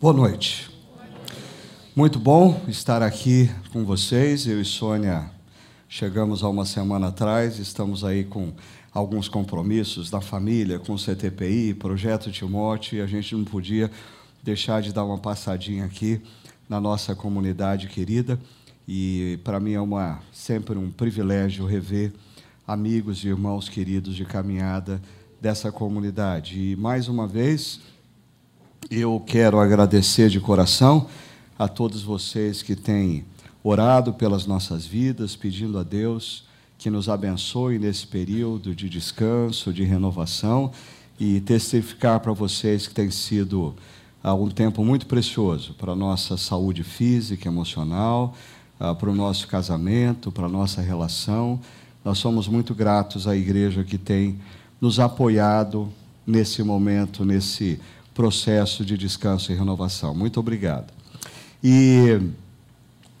Boa noite. Muito bom estar aqui com vocês. Eu e Sônia chegamos há uma semana atrás, estamos aí com alguns compromissos da família, com o CTPI, Projeto Timóteo, e a gente não podia deixar de dar uma passadinha aqui na nossa comunidade querida. E para mim é uma, sempre um privilégio rever amigos e irmãos queridos de caminhada dessa comunidade. E mais uma vez, eu quero agradecer de coração a todos vocês que têm orado pelas nossas vidas, pedindo a Deus que nos abençoe nesse período de descanso, de renovação e testificar para vocês que tem sido uh, um tempo muito precioso para a nossa saúde física, emocional, uh, para o nosso casamento, para a nossa relação. Nós somos muito gratos à igreja que tem nos apoiado nesse momento, nesse processo de descanso e renovação. Muito obrigado. E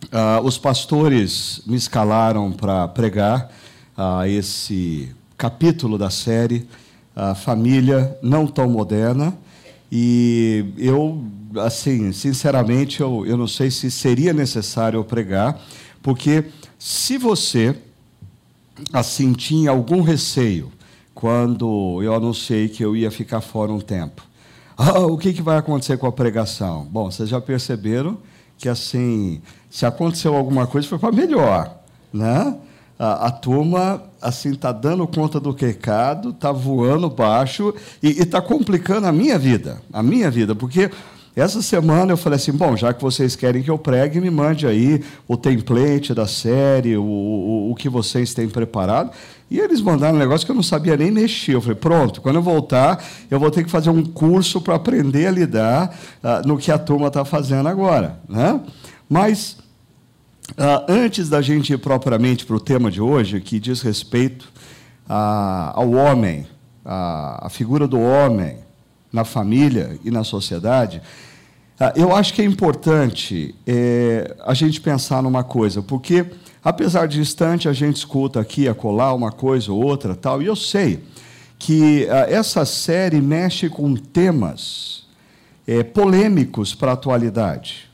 uh, os pastores me escalaram para pregar uh, esse capítulo da série, a Família Não Tão Moderna. E eu, assim, sinceramente, eu, eu não sei se seria necessário eu pregar, porque se você, assim, tinha algum receio quando eu anunciei que eu ia ficar fora um tempo, ah, o que, que vai acontecer com a pregação? Bom, vocês já perceberam que, assim, se aconteceu alguma coisa, foi para melhor, né? A, a, turma, assim, está dando conta do recado, está voando baixo e está complicando a minha vida, a minha vida, porque essa semana eu falei assim: bom, já que vocês querem que eu pregue, me mande aí o template da série, o, o, o que vocês têm preparado. E eles mandaram um negócio que eu não sabia nem mexer. Eu falei: pronto, quando eu voltar, eu vou ter que fazer um curso para aprender a lidar uh, no que a turma está fazendo agora. Né? Mas, uh, antes da gente ir propriamente para o tema de hoje, que diz respeito uh, ao homem, a figura do homem, na família e na sociedade, ah, eu acho que é importante é, a gente pensar numa coisa, porque, apesar de distante, a gente escuta aqui, acolá, uma coisa ou outra, tal, e eu sei que ah, essa série mexe com temas é, polêmicos para a atualidade.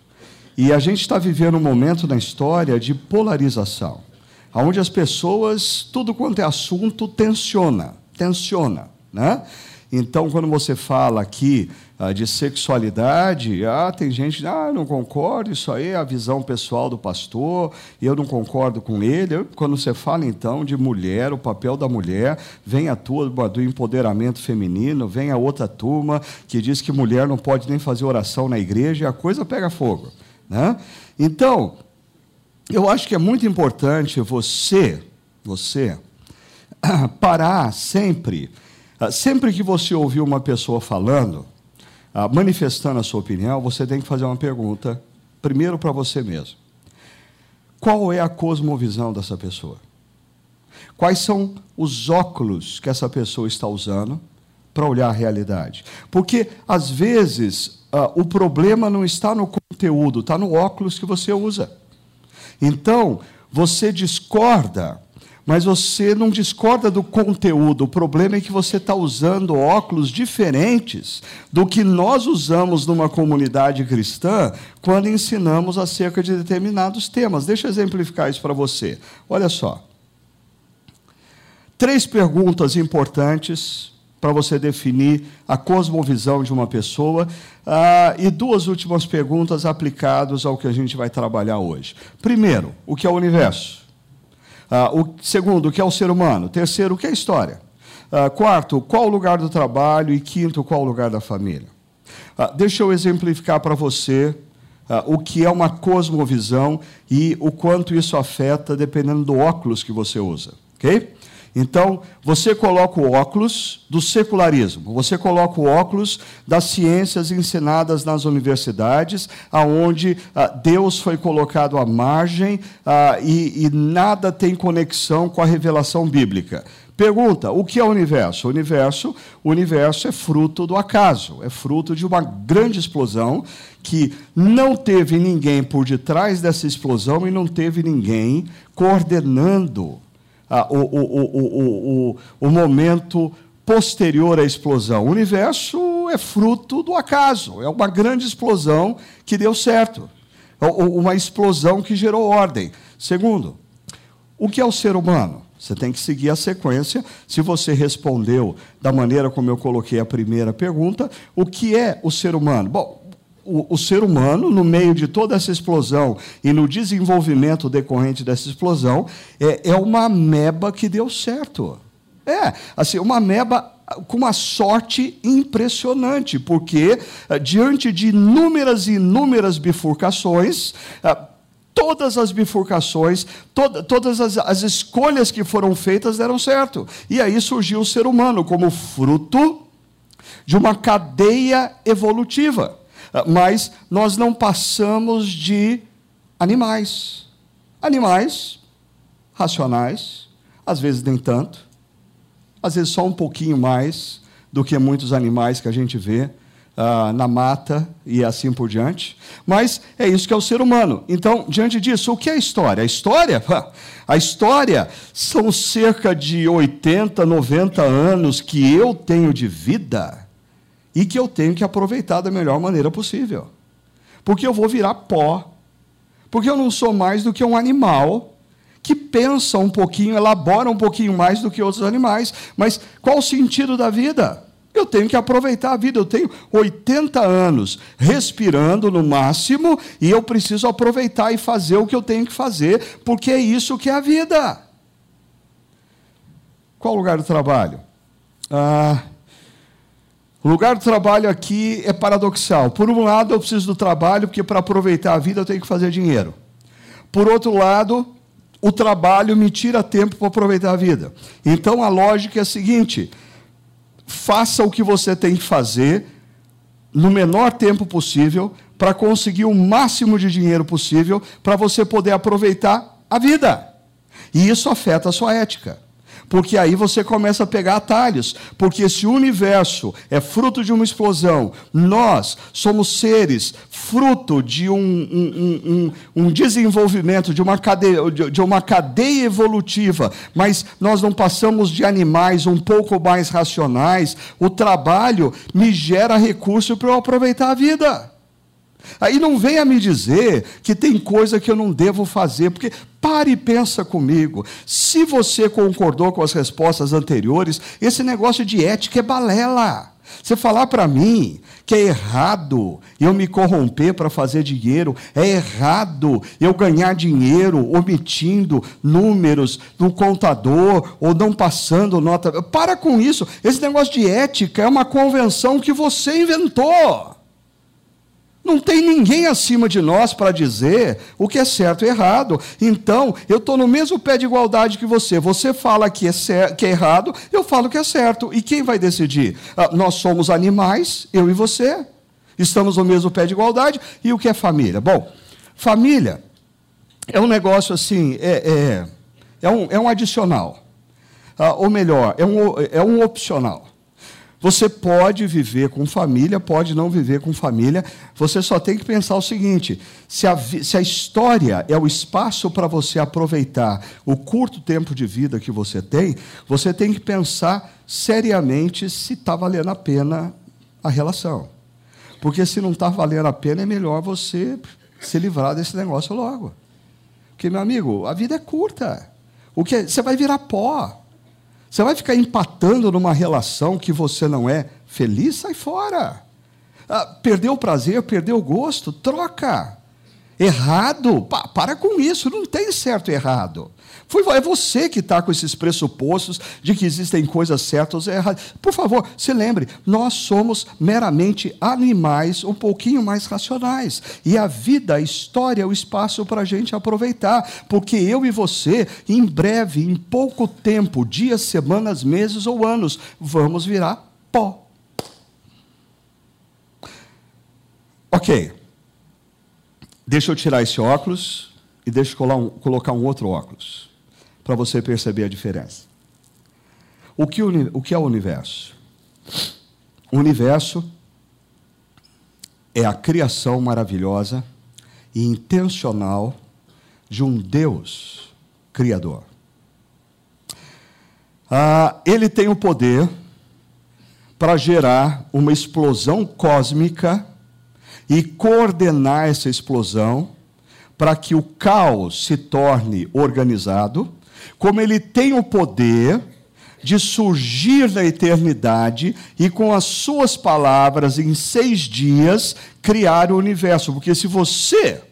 E a gente está vivendo um momento na história de polarização, onde as pessoas, tudo quanto é assunto, tensiona, tensiona, né? Então, quando você fala aqui ah, de sexualidade, ah, tem gente, ah, não concordo, isso aí é a visão pessoal do pastor, eu não concordo com ele. Quando você fala, então, de mulher, o papel da mulher, vem a turma do empoderamento feminino, vem a outra turma que diz que mulher não pode nem fazer oração na igreja, e a coisa pega fogo. Né? Então, eu acho que é muito importante você, você, parar sempre sempre que você ouvir uma pessoa falando, ah, manifestando a sua opinião, você tem que fazer uma pergunta, primeiro para você mesmo. Qual é a cosmovisão dessa pessoa? Quais são os óculos que essa pessoa está usando para olhar a realidade? Porque, às vezes, ah, o problema não está no conteúdo, está no óculos que você usa. Então, você discorda mas você não discorda do conteúdo. O problema é que você está usando óculos diferentes do que nós usamos numa comunidade cristã quando ensinamos acerca de determinados temas. Deixa eu exemplificar isso para você. Olha só. Três perguntas importantes para você definir a cosmovisão de uma pessoa ah, e duas últimas perguntas aplicadas ao que a gente vai trabalhar hoje. Primeiro, o que é o universo? Uh, o segundo, o que é o ser humano? Terceiro, o que é a história? Uh, quarto, qual o lugar do trabalho? E quinto, qual o lugar da família? Uh, deixa eu exemplificar para você o que é uma cosmovisão e o quanto isso afeta dependendo do óculos que você usa. Ok? Então, você coloca o óculos do secularismo, você coloca o óculos das ciências ensinadas nas universidades, aonde ah, Deus foi colocado à margem ah, e, e nada tem conexão com a revelação bíblica. Pergunta: o que é o universo? O universo, o universo é fruto do acaso, é fruto de uma grande explosão que não teve ninguém por detrás dessa explosão e não teve ninguém coordenando o, o, o, o, o momento posterior à explosão. O universo é fruto do acaso, é uma grande explosão que deu certo, uma explosão que gerou ordem. Segundo, o que é o ser humano? Você tem que seguir a sequência. Se você respondeu da maneira como eu coloquei a primeira pergunta, o que é o ser humano? Bom, o, o, ser humano, no meio de toda essa explosão e no desenvolvimento decorrente dessa explosão, é, é uma ameba que deu certo. É, assim, uma ameba com uma sorte impressionante, porque eh, diante de inúmeras e inúmeras bifurcações, eh, todas as bifurcações, todas as, as escolhas que foram feitas deram certo. E aí surgiu o ser humano como fruto de uma cadeia evolutiva. Eh, mas nós não passamos de animais. Animais racionais, às vezes nem tanto, às vezes só um pouquinho mais do que muitos animais que a gente vê uh, na mata e assim por diante. Mas é isso que é o ser humano. Então, diante disso, o que é a história? A história, a história são cerca de 80, 90 anos que eu tenho de vida e que eu tenho que aproveitar da melhor maneira possível. Porque eu vou virar pó. Porque eu não sou mais do que um animal que pensa um pouquinho, elabora um pouquinho mais do que outros animais. Mas qual o sentido da vida? Eu tenho que aproveitar a vida. Eu tenho 80 anos respirando no máximo e eu preciso aproveitar e fazer o que eu tenho que fazer, porque é isso que é a vida. Qual o lugar do trabalho? Ah, o lugar do trabalho aqui é paradoxal. Por um lado, eu preciso do trabalho, porque para aproveitar a vida eu tenho que fazer dinheiro. Por outro lado, o trabalho me tira tempo para aproveitar a vida. Então a lógica é a seguinte: faça o que você tem que fazer no menor tempo possível para conseguir o máximo de dinheiro possível para você poder aproveitar a vida. E isso afeta a sua ética porque aí você começa a pegar atalhos, porque esse universo é fruto de uma explosão, nós somos seres fruto de um, um, um, um desenvolvimento, de uma, cadeia, de uma cadeia evolutiva, mas nós não passamos de animais um pouco mais racionais, o trabalho me gera recurso para eu aproveitar a vida. Aí não venha me dizer que tem coisa que eu não devo fazer, porque pare e pensa comigo. Se você concordou com as respostas anteriores, esse negócio de ética é balela. Você falar para mim que é errado eu me corromper para fazer dinheiro, é errado eu ganhar dinheiro omitindo números no contador ou não passando nota. Para com isso. Esse negócio de ética é uma convenção que você inventou. Não tem ninguém acima de nós para dizer o que é certo e errado. Então, eu estou no mesmo pé de igualdade que você. Você fala que é, que é errado, eu falo que é certo. E quem vai decidir? Ah, nós somos animais, eu e você. Estamos no mesmo pé de igualdade. E o que é família? Bom, família é um negócio assim, é, é, é, um, é um adicional. Ah, ou melhor, é um, é um opcional. Você pode viver com família, pode não viver com família. Você só tem que pensar o seguinte: se a, se a história é o espaço para você aproveitar o curto tempo de vida que você tem, você tem que pensar seriamente se está valendo a pena a relação. Porque se não está valendo a pena, é melhor você se livrar desse negócio logo. Porque, meu amigo, a vida é curta. O que é, você vai virar pó. Você vai ficar empatando numa relação que você não é feliz? Sai fora. Ah, perdeu o prazer, perdeu o gosto? Troca. Errado? Pa, para com isso, não tem certo e errado. Foi, é você que está com esses pressupostos de que existem coisas certas ou erradas. Por favor, se lembre, nós somos meramente animais um pouquinho mais racionais. E a vida, a história, é o espaço para a gente aproveitar. Porque eu e você, em breve, em pouco tempo, dias, semanas, meses ou anos, vamos virar pó. Ok. Deixa eu tirar esse óculos e deixa eu colocar um outro óculos para você perceber a diferença. O que, o que é o universo? O universo é a criação maravilhosa e intencional de um Deus criador. Ah, ele tem o poder para gerar uma explosão cósmica e coordenar essa explosão para que o caos se torne organizado, como ele tem o poder de surgir da eternidade e, com as suas palavras, em seis dias, criar o universo. Porque se você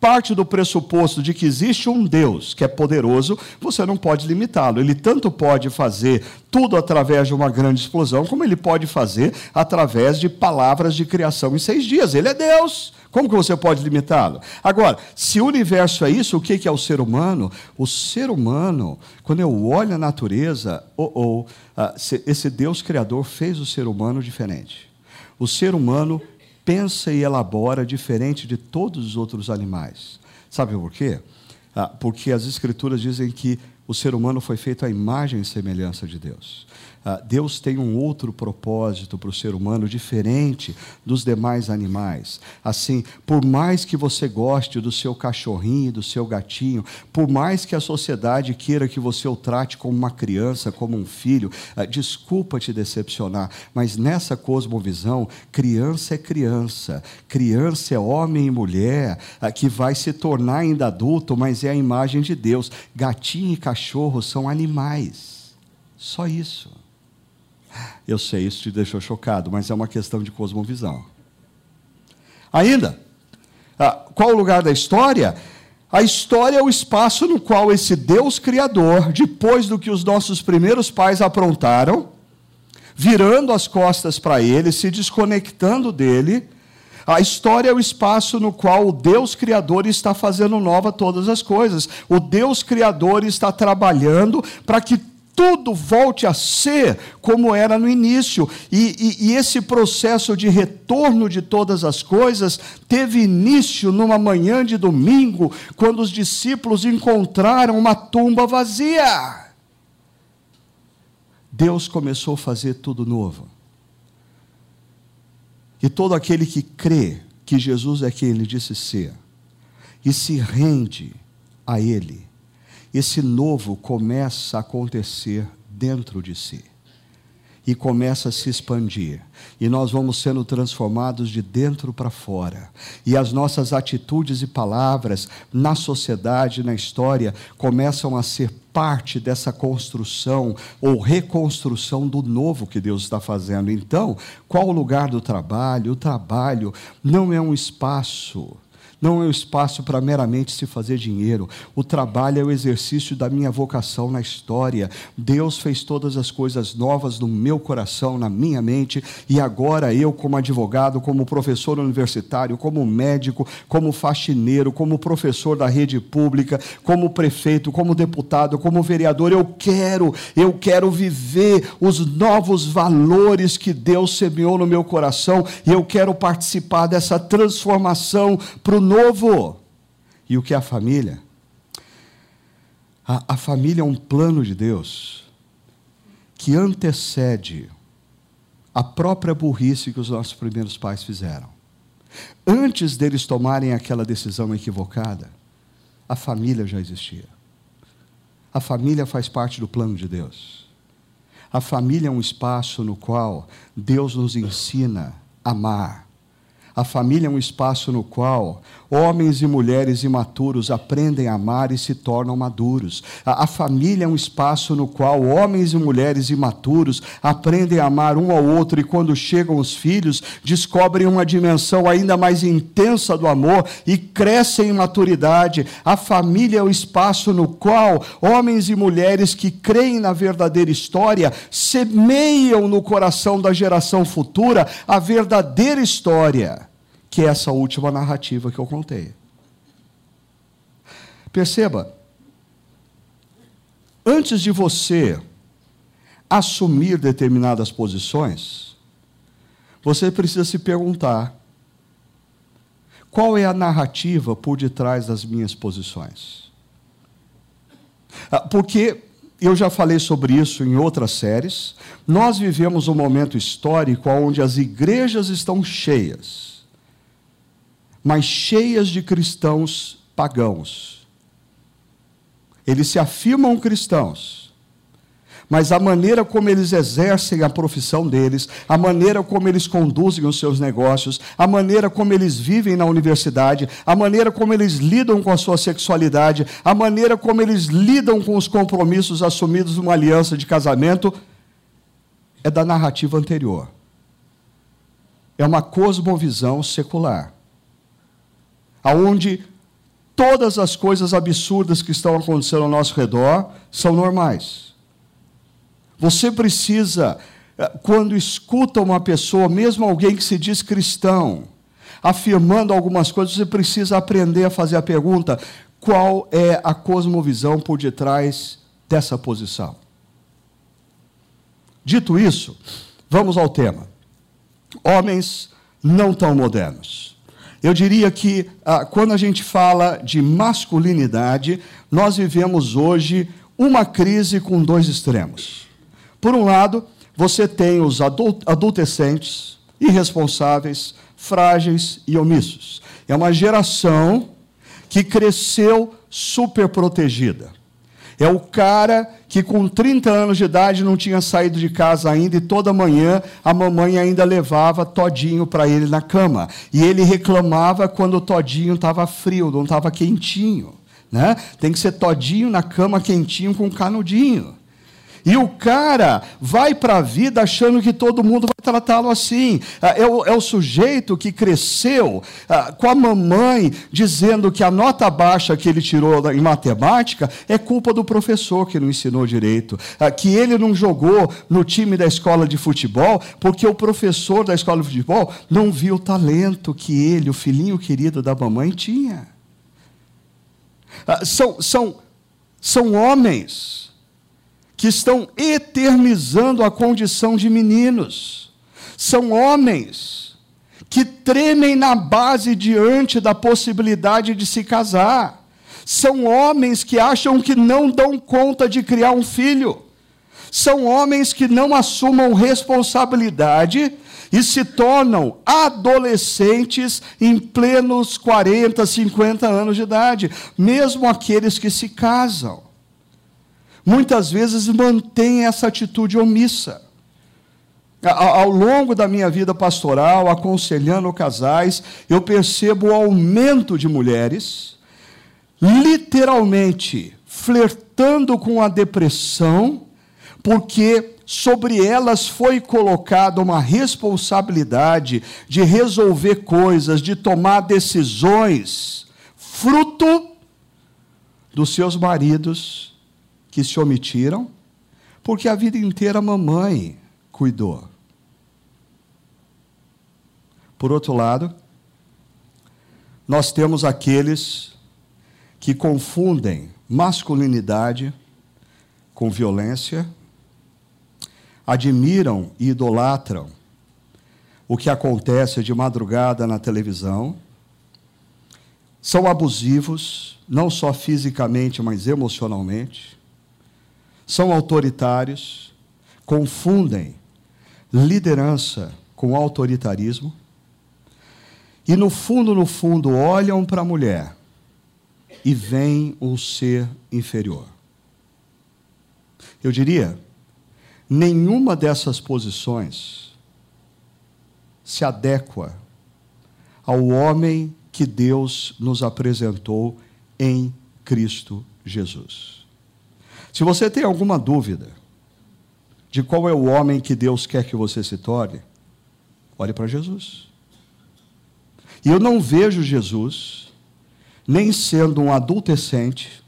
parte do pressuposto de que existe um Deus que é poderoso, você não pode limitá-lo. Ele tanto pode fazer tudo através de uma grande explosão, como ele pode fazer através de palavras de criação em seis dias. Ele é Deus. Como que você pode limitá-lo? Agora, se o universo é isso, o que é o ser humano? O ser humano, quando eu olho a natureza, oh, oh, esse Deus Criador fez o ser humano diferente. O ser humano pensa e elabora diferente de todos os outros animais. Sabe por quê? Ah, porque as Escrituras dizem que o ser humano foi feito à imagem e semelhança de Deus. Ah, Deus tem um outro propósito para o ser humano diferente dos demais animais. Assim, por mais que você goste do seu cachorrinho, do seu gatinho, por mais que a sociedade queira que você o trate como uma criança, como um filho, ah, desculpa te decepcionar, mas nessa cosmovisão, criança é criança, criança é homem e mulher ah, que vai se tornar ainda adulto, mas é a imagem de Deus. Gatinho e cachorro são animais. Só isso. Eu sei, isso te deixou chocado, mas é uma questão de cosmovisão. Ainda, ah, qual o lugar da história? A história é o espaço no qual esse Deus Criador, depois do que os nossos primeiros pais aprontaram, virando as costas para ele, se desconectando dele, a história é o espaço no qual o Deus Criador está fazendo nova todas as coisas. O Deus Criador está trabalhando para que tudo volte a ser como era no início. E, e, e, esse processo de retorno de todas as coisas teve início numa manhã de domingo, quando os discípulos encontraram uma tumba vazia. Deus começou a fazer tudo novo. E todo aquele que crê que Jesus é quem ele disse ser, e se rende a Ele, esse novo começa a acontecer dentro de si e começa a se expandir. E nós vamos sendo transformados de dentro para fora. E as nossas atitudes e palavras na sociedade, na história, começam a ser parte dessa construção ou reconstrução do novo que Deus está fazendo. Então, qual o lugar do trabalho? O trabalho não é um espaço não é um espaço para meramente se fazer dinheiro. O trabalho é o exercício da minha vocação na história. Deus fez todas as coisas novas no meu coração, na minha mente, e agora eu, como advogado, como professor universitário, como médico, como faxineiro, como professor da rede pública, como prefeito, como deputado, como vereador, eu quero, eu quero viver os novos valores que Deus semeou no meu coração, e eu quero participar dessa transformação para o novo. E o que é a família? A, a família é um plano de Deus que antecede a própria burrice que os nossos primeiros pais fizeram. Antes deles tomarem aquela decisão equivocada, a família já existia. A família faz parte do plano de Deus. A família é um espaço no qual Deus nos ensina a amar, a família é um espaço no qual homens e mulheres imaturos aprendem a amar e se tornam maduros. A, família é um espaço no qual homens e mulheres imaturos aprendem a amar um ao outro e, quando chegam os filhos, descobrem uma dimensão ainda mais intensa do amor e crescem em maturidade. A família é o espaço no qual homens e mulheres que creem na verdadeira história semeiam no coração da geração futura a verdadeira história que é essa última narrativa que eu contei. Perceba, antes de você assumir determinadas posições, você precisa se perguntar: qual é a narrativa por detrás das minhas posições? Ah, porque eu já falei sobre isso em outras séries. Nós vivemos um momento histórico onde as igrejas estão cheias mas cheias de cristãos pagãos. Eles se afirmam cristãos, mas a maneira como eles exercem a profissão deles, a maneira como eles conduzem os seus negócios, a maneira como eles vivem na universidade, a maneira como eles lidam com a sua sexualidade, a maneira como eles lidam com os compromissos assumidos numa aliança de casamento, é da narrativa anterior. É uma cosmovisão secular, aonde todas as coisas absurdas que estão acontecendo ao nosso redor são normais. Você precisa, eh, quando escuta uma pessoa, mesmo alguém que se diz cristão, afirmando algumas coisas, você precisa aprender a fazer a pergunta: qual é a cosmovisão por detrás dessa posição? Dito isso, vamos ao tema. Homens não tão modernos. Eu diria que ah, quando a gente fala de masculinidade, nós vivemos hoje uma crise com dois extremos. Por um lado, você tem os adolescentes irresponsáveis, frágeis e omissos. É uma geração que cresceu super protegida. É o cara que com 30 anos de idade não tinha saído de casa ainda e toda manhã a mamãe ainda levava todinho para ele na cama. E ele reclamava quando o todinho estava frio, não estava quentinho. Né? Tem que ser todinho na cama quentinho com canudinho. E o cara vai para a vida achando que todo mundo vai tratá-lo assim. Ah, é o, é o, sujeito que cresceu ah, com a mamãe dizendo que a nota baixa que ele tirou em matemática é culpa do professor que não ensinou direito. Ah, que ele não jogou no time da escola de futebol porque o professor da escola de futebol não viu o talento que ele, o filhinho querido da mamãe, tinha. São, são, são homens que estão eternizando a condição de meninos. São homens que tremem na base diante da possibilidade de se casar. São homens que acham que não dão conta de criar um filho. São homens que não assumam responsabilidade e se tornam adolescentes em plenos 40, 50 anos de idade, mesmo aqueles que se casam muitas vezes mantém essa atitude omissa. Ao longo da minha vida pastoral, aconselhando casais, eu percebo o aumento de mulheres, literalmente flertando com a depressão, porque sobre elas foi colocada uma responsabilidade de resolver coisas, de tomar decisões, fruto dos seus maridos que se omitiram, porque a vida inteira a mamãe cuidou. Por outro lado, nós temos aqueles que confundem masculinidade com violência, admiram e idolatram o que acontece de madrugada na televisão, são abusivos, não só fisicamente, mas emocionalmente são autoritários, confundem liderança com autoritarismo e, no fundo, no fundo, olham para a mulher e veem um ser inferior. Eu diria, nenhuma dessas posições se adequa ao homem que Deus nos apresentou em Cristo Jesus. Se você tem alguma dúvida de qual é o homem que Deus quer que você se torne, olhe para Jesus. E eu não vejo Jesus nem sendo um adultecente,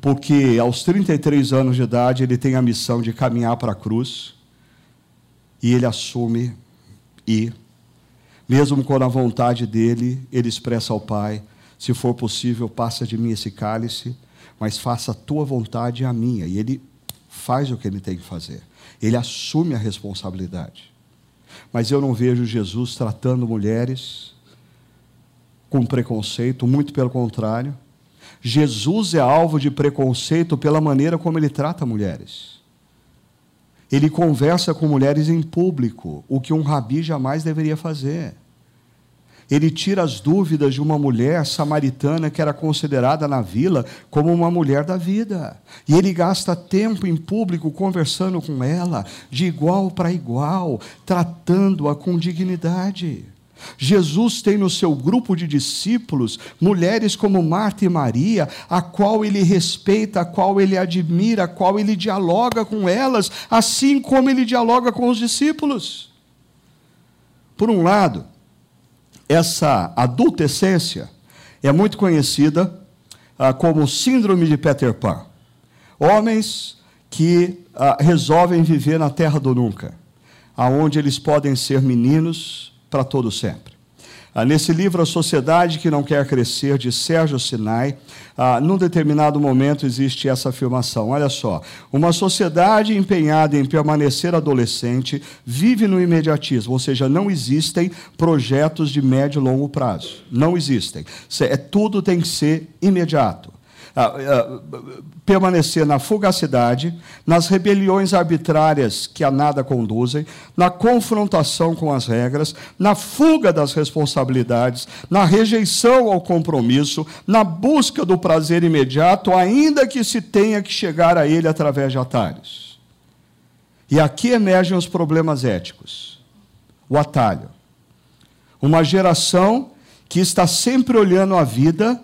porque aos 33 anos de idade ele tem a missão de caminhar para a cruz, e ele assume e, mesmo quando a vontade dele, ele expressa ao Pai: se for possível, passa de mim esse cálice mas faça a tua vontade e a minha. E ele faz o que ele tem que fazer. Ele assume a responsabilidade. Mas eu não vejo Jesus tratando mulheres com preconceito, muito pelo contrário. Jesus é alvo de preconceito pela maneira como ele trata mulheres. Ele conversa com mulheres em público, o que um rabi jamais deveria fazer. Ele tira as dúvidas de uma mulher samaritana que era considerada na vila como uma mulher da vida. E ele gasta tempo em público conversando com ela, de igual para igual, tratando-a com dignidade. Jesus tem no seu grupo de discípulos mulheres como Marta e Maria, a qual ele respeita, a qual ele admira, a qual ele dialoga com elas, assim como ele dialoga com os discípulos. Por um lado, essa adultescência é muito conhecida ah, como síndrome de Peter Pan. Homens que ah, resolvem viver na terra do nunca, aonde eles podem ser meninos para todo sempre. Ah, nesse livro, A Sociedade que Não Quer Crescer, de Sérgio Sinai, ah, num determinado momento existe essa afirmação. Olha só. Uma sociedade empenhada em permanecer adolescente vive no imediatismo, ou seja, não existem projetos de médio e longo prazo. Não existem. É, tudo tem que ser imediato. Ah, ah, permanecer na fugacidade, nas rebeliões arbitrárias que a nada conduzem, na confrontação com as regras, na fuga das responsabilidades, na rejeição ao compromisso, na busca do prazer imediato, ainda que se tenha que chegar a ele através de atalhos. E aqui emergem os problemas éticos. O atalho. Uma geração que está sempre olhando a vida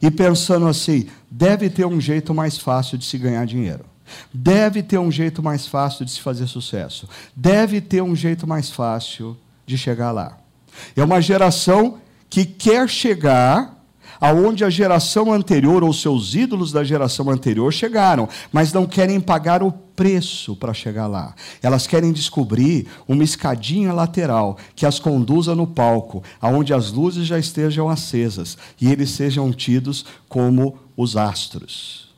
e pensando assim: deve ter um jeito mais fácil de se ganhar dinheiro. Deve ter um jeito mais fácil de se fazer sucesso. Deve ter um jeito mais fácil de chegar lá. É uma geração que quer chegar aonde a geração anterior ou seus ídolos da geração anterior chegaram, mas não querem pagar o preço para chegar lá. Elas querem descobrir uma escadinha lateral que as conduza no palco, aonde as luzes já estejam acesas e eles sejam tidos como os astros.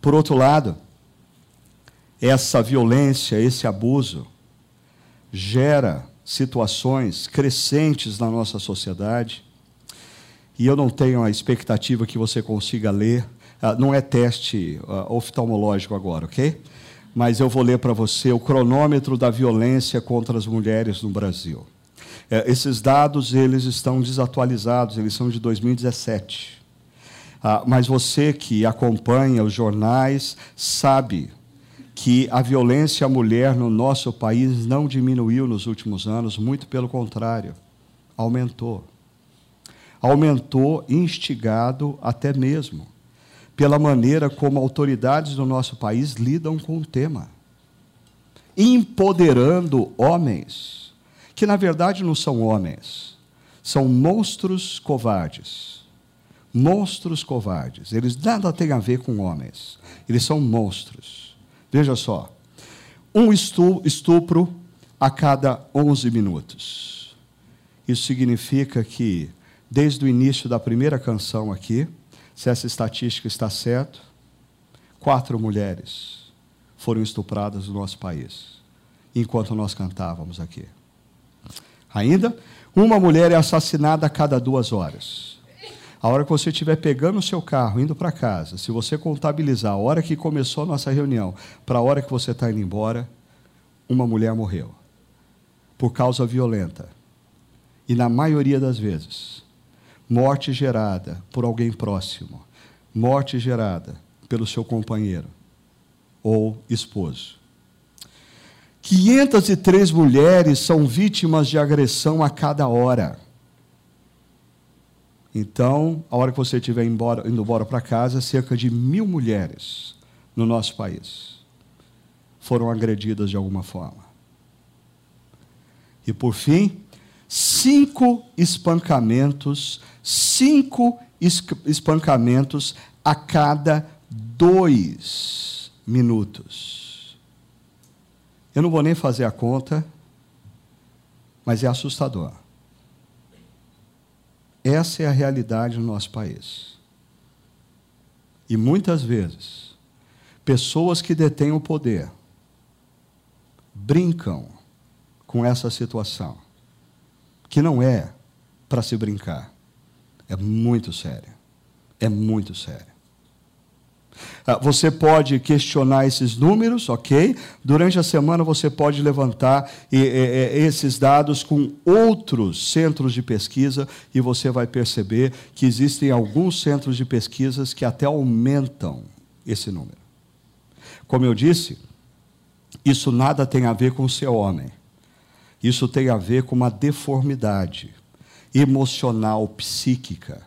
Por outro lado, essa violência, esse abuso gera situações crescentes na nossa sociedade e eu não tenho a expectativa que você consiga ler. Uh, não é teste uh, oftalmológico agora, ok? Mas eu vou ler para você o cronômetro da violência contra as mulheres no Brasil. Uh, esses dados eles estão desatualizados, eles são de 2017. Ah, mas você que acompanha os jornais sabe que a violência à mulher no nosso país não diminuiu nos últimos anos, muito pelo contrário, aumentou aumentou, instigado até mesmo pela maneira como autoridades do nosso país lidam com o tema, empoderando homens que na verdade não são homens, são monstros covardes. Monstros covardes. Eles nada têm a ver com homens. Eles são monstros. Veja só. Um estupro a cada 11 minutos. Isso significa que desde o início da primeira canção aqui, se essa estatística está certa, quatro mulheres foram estupradas no nosso país, enquanto nós cantávamos aqui. Ainda, uma mulher é assassinada a cada duas horas. A hora que você estiver pegando o seu carro, indo para casa, se você contabilizar a hora que começou a nossa reunião para a hora que você está indo embora, uma mulher morreu. Por causa violenta. E na maioria das vezes, morte gerada por alguém próximo, morte gerada pelo seu companheiro ou esposo. 503 mulheres são vítimas de agressão a cada hora. Então, a hora que você estiver embora, indo embora para casa, cerca de mil mulheres no nosso país foram agredidas de alguma forma. E por fim, cinco espancamentos, cinco espancamentos a cada dois minutos. Eu não vou nem fazer a conta, mas é assustador. Essa é a realidade no nosso país. E muitas vezes, pessoas que detêm o poder brincam com essa situação que não é para se brincar. É muito sério. É muito sério. Ah, você pode questionar esses números, ok? Durante a semana você pode levantar esses dados com outros centros de pesquisa e você vai perceber que existem alguns centros de pesquisas que até aumentam esse número. Como eu disse, isso nada tem a ver com ser homem. Isso tem a ver com uma deformidade emocional, psíquica.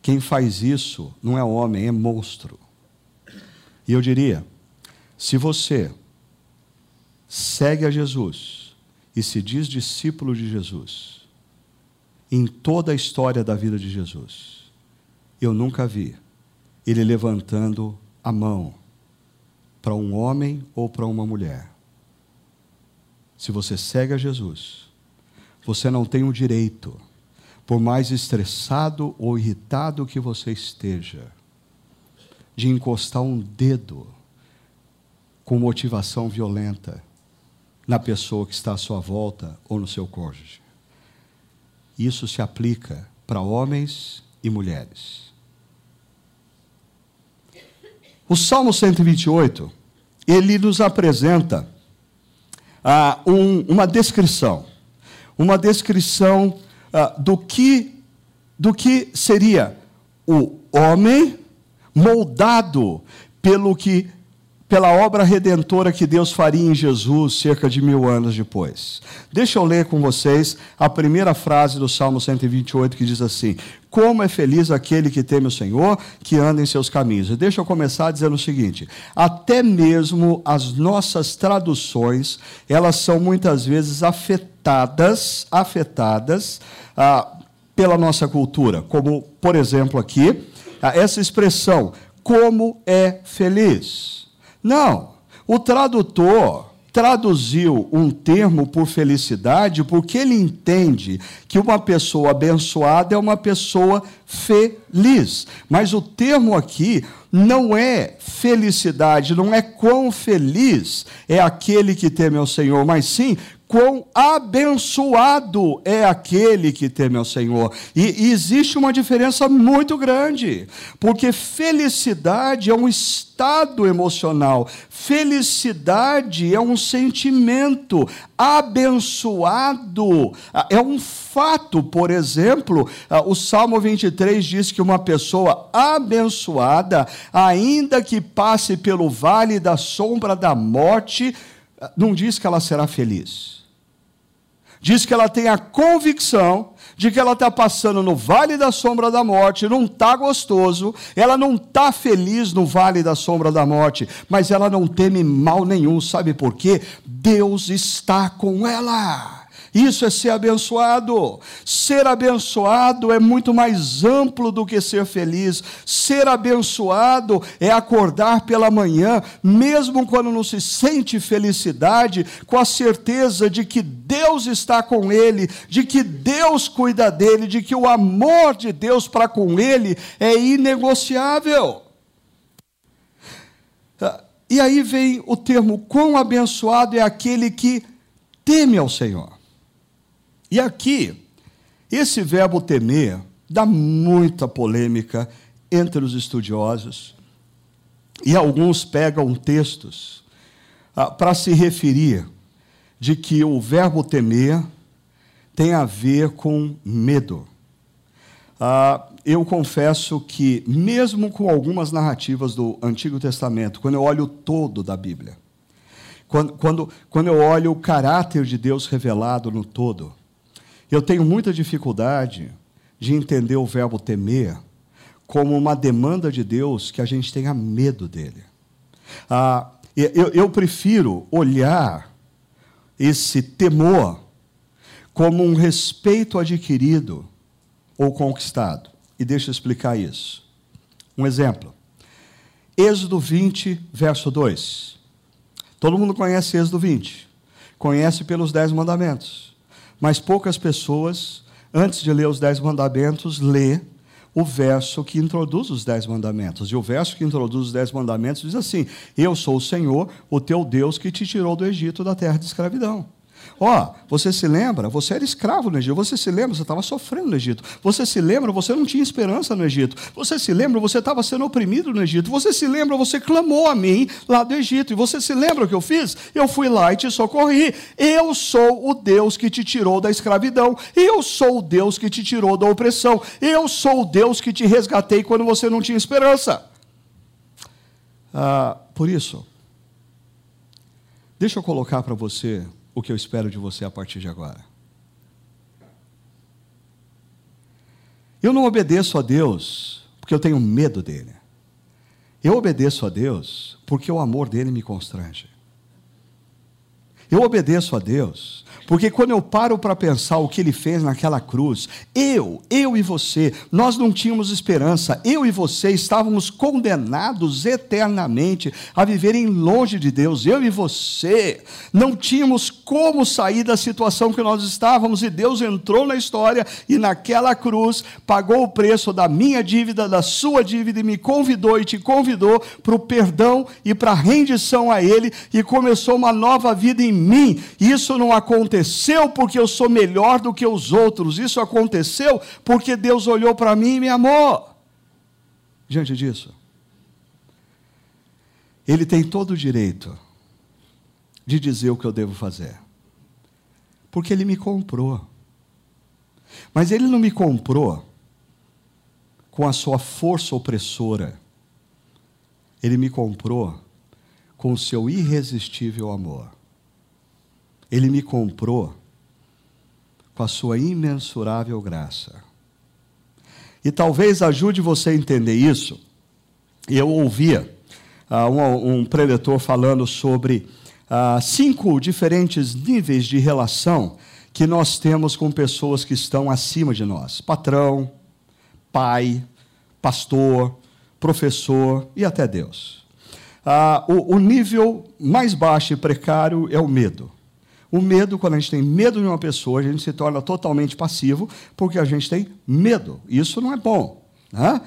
Quem faz isso não é homem, é monstro. E eu diria: se você segue a Jesus e se diz discípulo de Jesus, em toda a história da vida de Jesus, eu nunca vi ele levantando a mão para um homem ou para uma mulher. Se você segue a Jesus, você não tem o direito, por mais estressado ou irritado que você esteja, de encostar um dedo com motivação violenta na pessoa que está à sua volta ou no seu cônjuge. Isso se aplica para homens e mulheres. O Salmo 128, ele nos apresenta ah, um, uma descrição uma descrição uh, do, que, do que seria o homem moldado pelo que pela obra redentora que Deus faria em Jesus cerca de mil anos depois. Deixa eu ler com vocês a primeira frase do Salmo 128 que diz assim: Como é feliz aquele que teme o Senhor, que anda em seus caminhos. E deixa eu começar dizendo o seguinte: até mesmo as nossas traduções, elas são muitas vezes afetadas, afetadas ah, pela nossa cultura, como por exemplo aqui ah, essa expressão: como é feliz. Não. O tradutor traduziu um termo por felicidade porque ele entende que uma pessoa abençoada é uma pessoa feliz. Mas o termo aqui não é felicidade, não é quão feliz é aquele que teme ao Senhor, mas sim quão abençoado é aquele que teme ao Senhor. E, e, existe uma diferença muito grande, porque felicidade é um estado emocional, felicidade é um sentimento, abençoado é um fato, por exemplo, o Salmo 23 diz que uma pessoa abençoada, ainda que passe pelo vale da sombra da morte, não diz que ela será feliz diz que ela tem a convicção de que ela está passando no vale da sombra da morte, não está gostoso, ela não está feliz no vale da sombra da morte, mas ela não teme mal nenhum, sabe por quê? Deus está com ela. Isso é ser abençoado. Ser abençoado é muito mais amplo do que ser feliz. Ser abençoado é acordar pela manhã, mesmo quando não se sente felicidade, com a certeza de que Deus está com ele, de que Deus cuida dele, de que o amor de Deus para com ele é inegociável. E aí vem o termo: quão abençoado é aquele que teme ao Senhor. E aqui, esse verbo temer dá muita polêmica entre os estudiosos. E alguns pegam textos ah, para se referir de que o verbo temer tem a ver com medo. Ah, eu confesso que, mesmo com algumas narrativas do Antigo Testamento, quando eu olho todo da Bíblia, quando, quando, quando eu olho o caráter de Deus revelado no todo, eu tenho muita dificuldade de entender o verbo temer como uma demanda de Deus que a gente tenha medo dele. Ah, eu, eu prefiro olhar esse temor como um respeito adquirido ou conquistado. E deixa eu explicar isso. Um exemplo. Êxodo 20, verso 2. Todo mundo conhece Êxodo 20. Conhece pelos Dez Mandamentos mas poucas pessoas, antes de ler os Dez Mandamentos, lê o verso que introduz os Dez Mandamentos. E o verso que introduz os Dez Mandamentos diz assim: Eu sou o Senhor, o teu Deus, que te tirou do Egito, da terra de escravidão. Ó, você se lembra? Você era escravo no Egito. Você se lembra? Você estava sofrendo no Egito. Você se lembra? Você não tinha esperança no Egito. Você se lembra? Você estava sendo oprimido no Egito. Você se lembra? Você clamou a mim lá do Egito. E você se lembra o que eu fiz? Eu fui lá e te socorri. Eu sou o Deus que te tirou da escravidão. Eu sou o Deus que te tirou da opressão. Eu sou o Deus que te resgatei quando você não tinha esperança. Ah, por isso, deixa eu colocar para você o que eu espero de você a partir de agora. Eu não obedeço a Deus porque eu tenho medo dele. Eu obedeço a Deus porque o amor dele me constrange. Eu obedeço a Deus porque quando eu paro para pensar o que ele fez naquela cruz, eu, eu e você, nós não tínhamos esperança, eu e você estávamos condenados eternamente a viverem longe de Deus, eu e você não tínhamos como sair da situação que nós estávamos, e Deus entrou na história e naquela cruz pagou o preço da minha dívida, da sua dívida, e me convidou e te convidou para o perdão e para a rendição a Ele, e começou uma nova vida em mim. Isso não aconteceu porque eu sou melhor do que os outros, isso aconteceu porque Deus olhou para mim e me amou. Diante disso, Ele tem todo o direito de dizer o que eu devo fazer, porque Ele me comprou. Mas Ele não me comprou com a sua força opressora, Ele me comprou com o seu irresistível amor. Ele me comprou com a sua imensurável graça. E talvez ajude você a entender isso. Eu ouvia uh, um, um, preletor falando sobre uh, cinco diferentes níveis de relação que nós temos com pessoas que estão acima de nós: patrão, pai, pastor, professor e até Deus. Uh, o, o nível mais baixo e precário é o medo. O medo, quando a gente tem medo de uma pessoa, a gente se torna totalmente passivo, porque a gente tem medo. Isso não é bom. Né?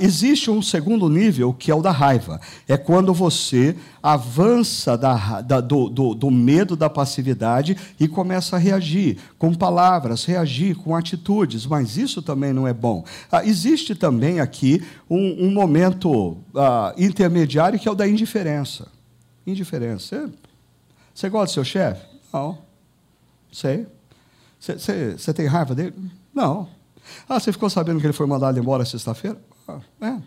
Existe um segundo nível que é o da raiva. É quando você avança da, da, do, do, do, medo, da passividade e começa a reagir com palavras, reagir com atitudes, mas isso também não é bom. Ah, existe também aqui um, um momento ah, intermediário que é o da indiferença. Indiferença. Você gosta do seu chefe? Não. Sei. Você tem raiva dele? Não. Ah, você ficou sabendo que ele foi mandado embora sexta-feira? Ah, é.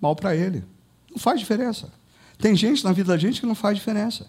Mal para ele. Não faz diferença. Tem gente na vida da gente que não faz diferença.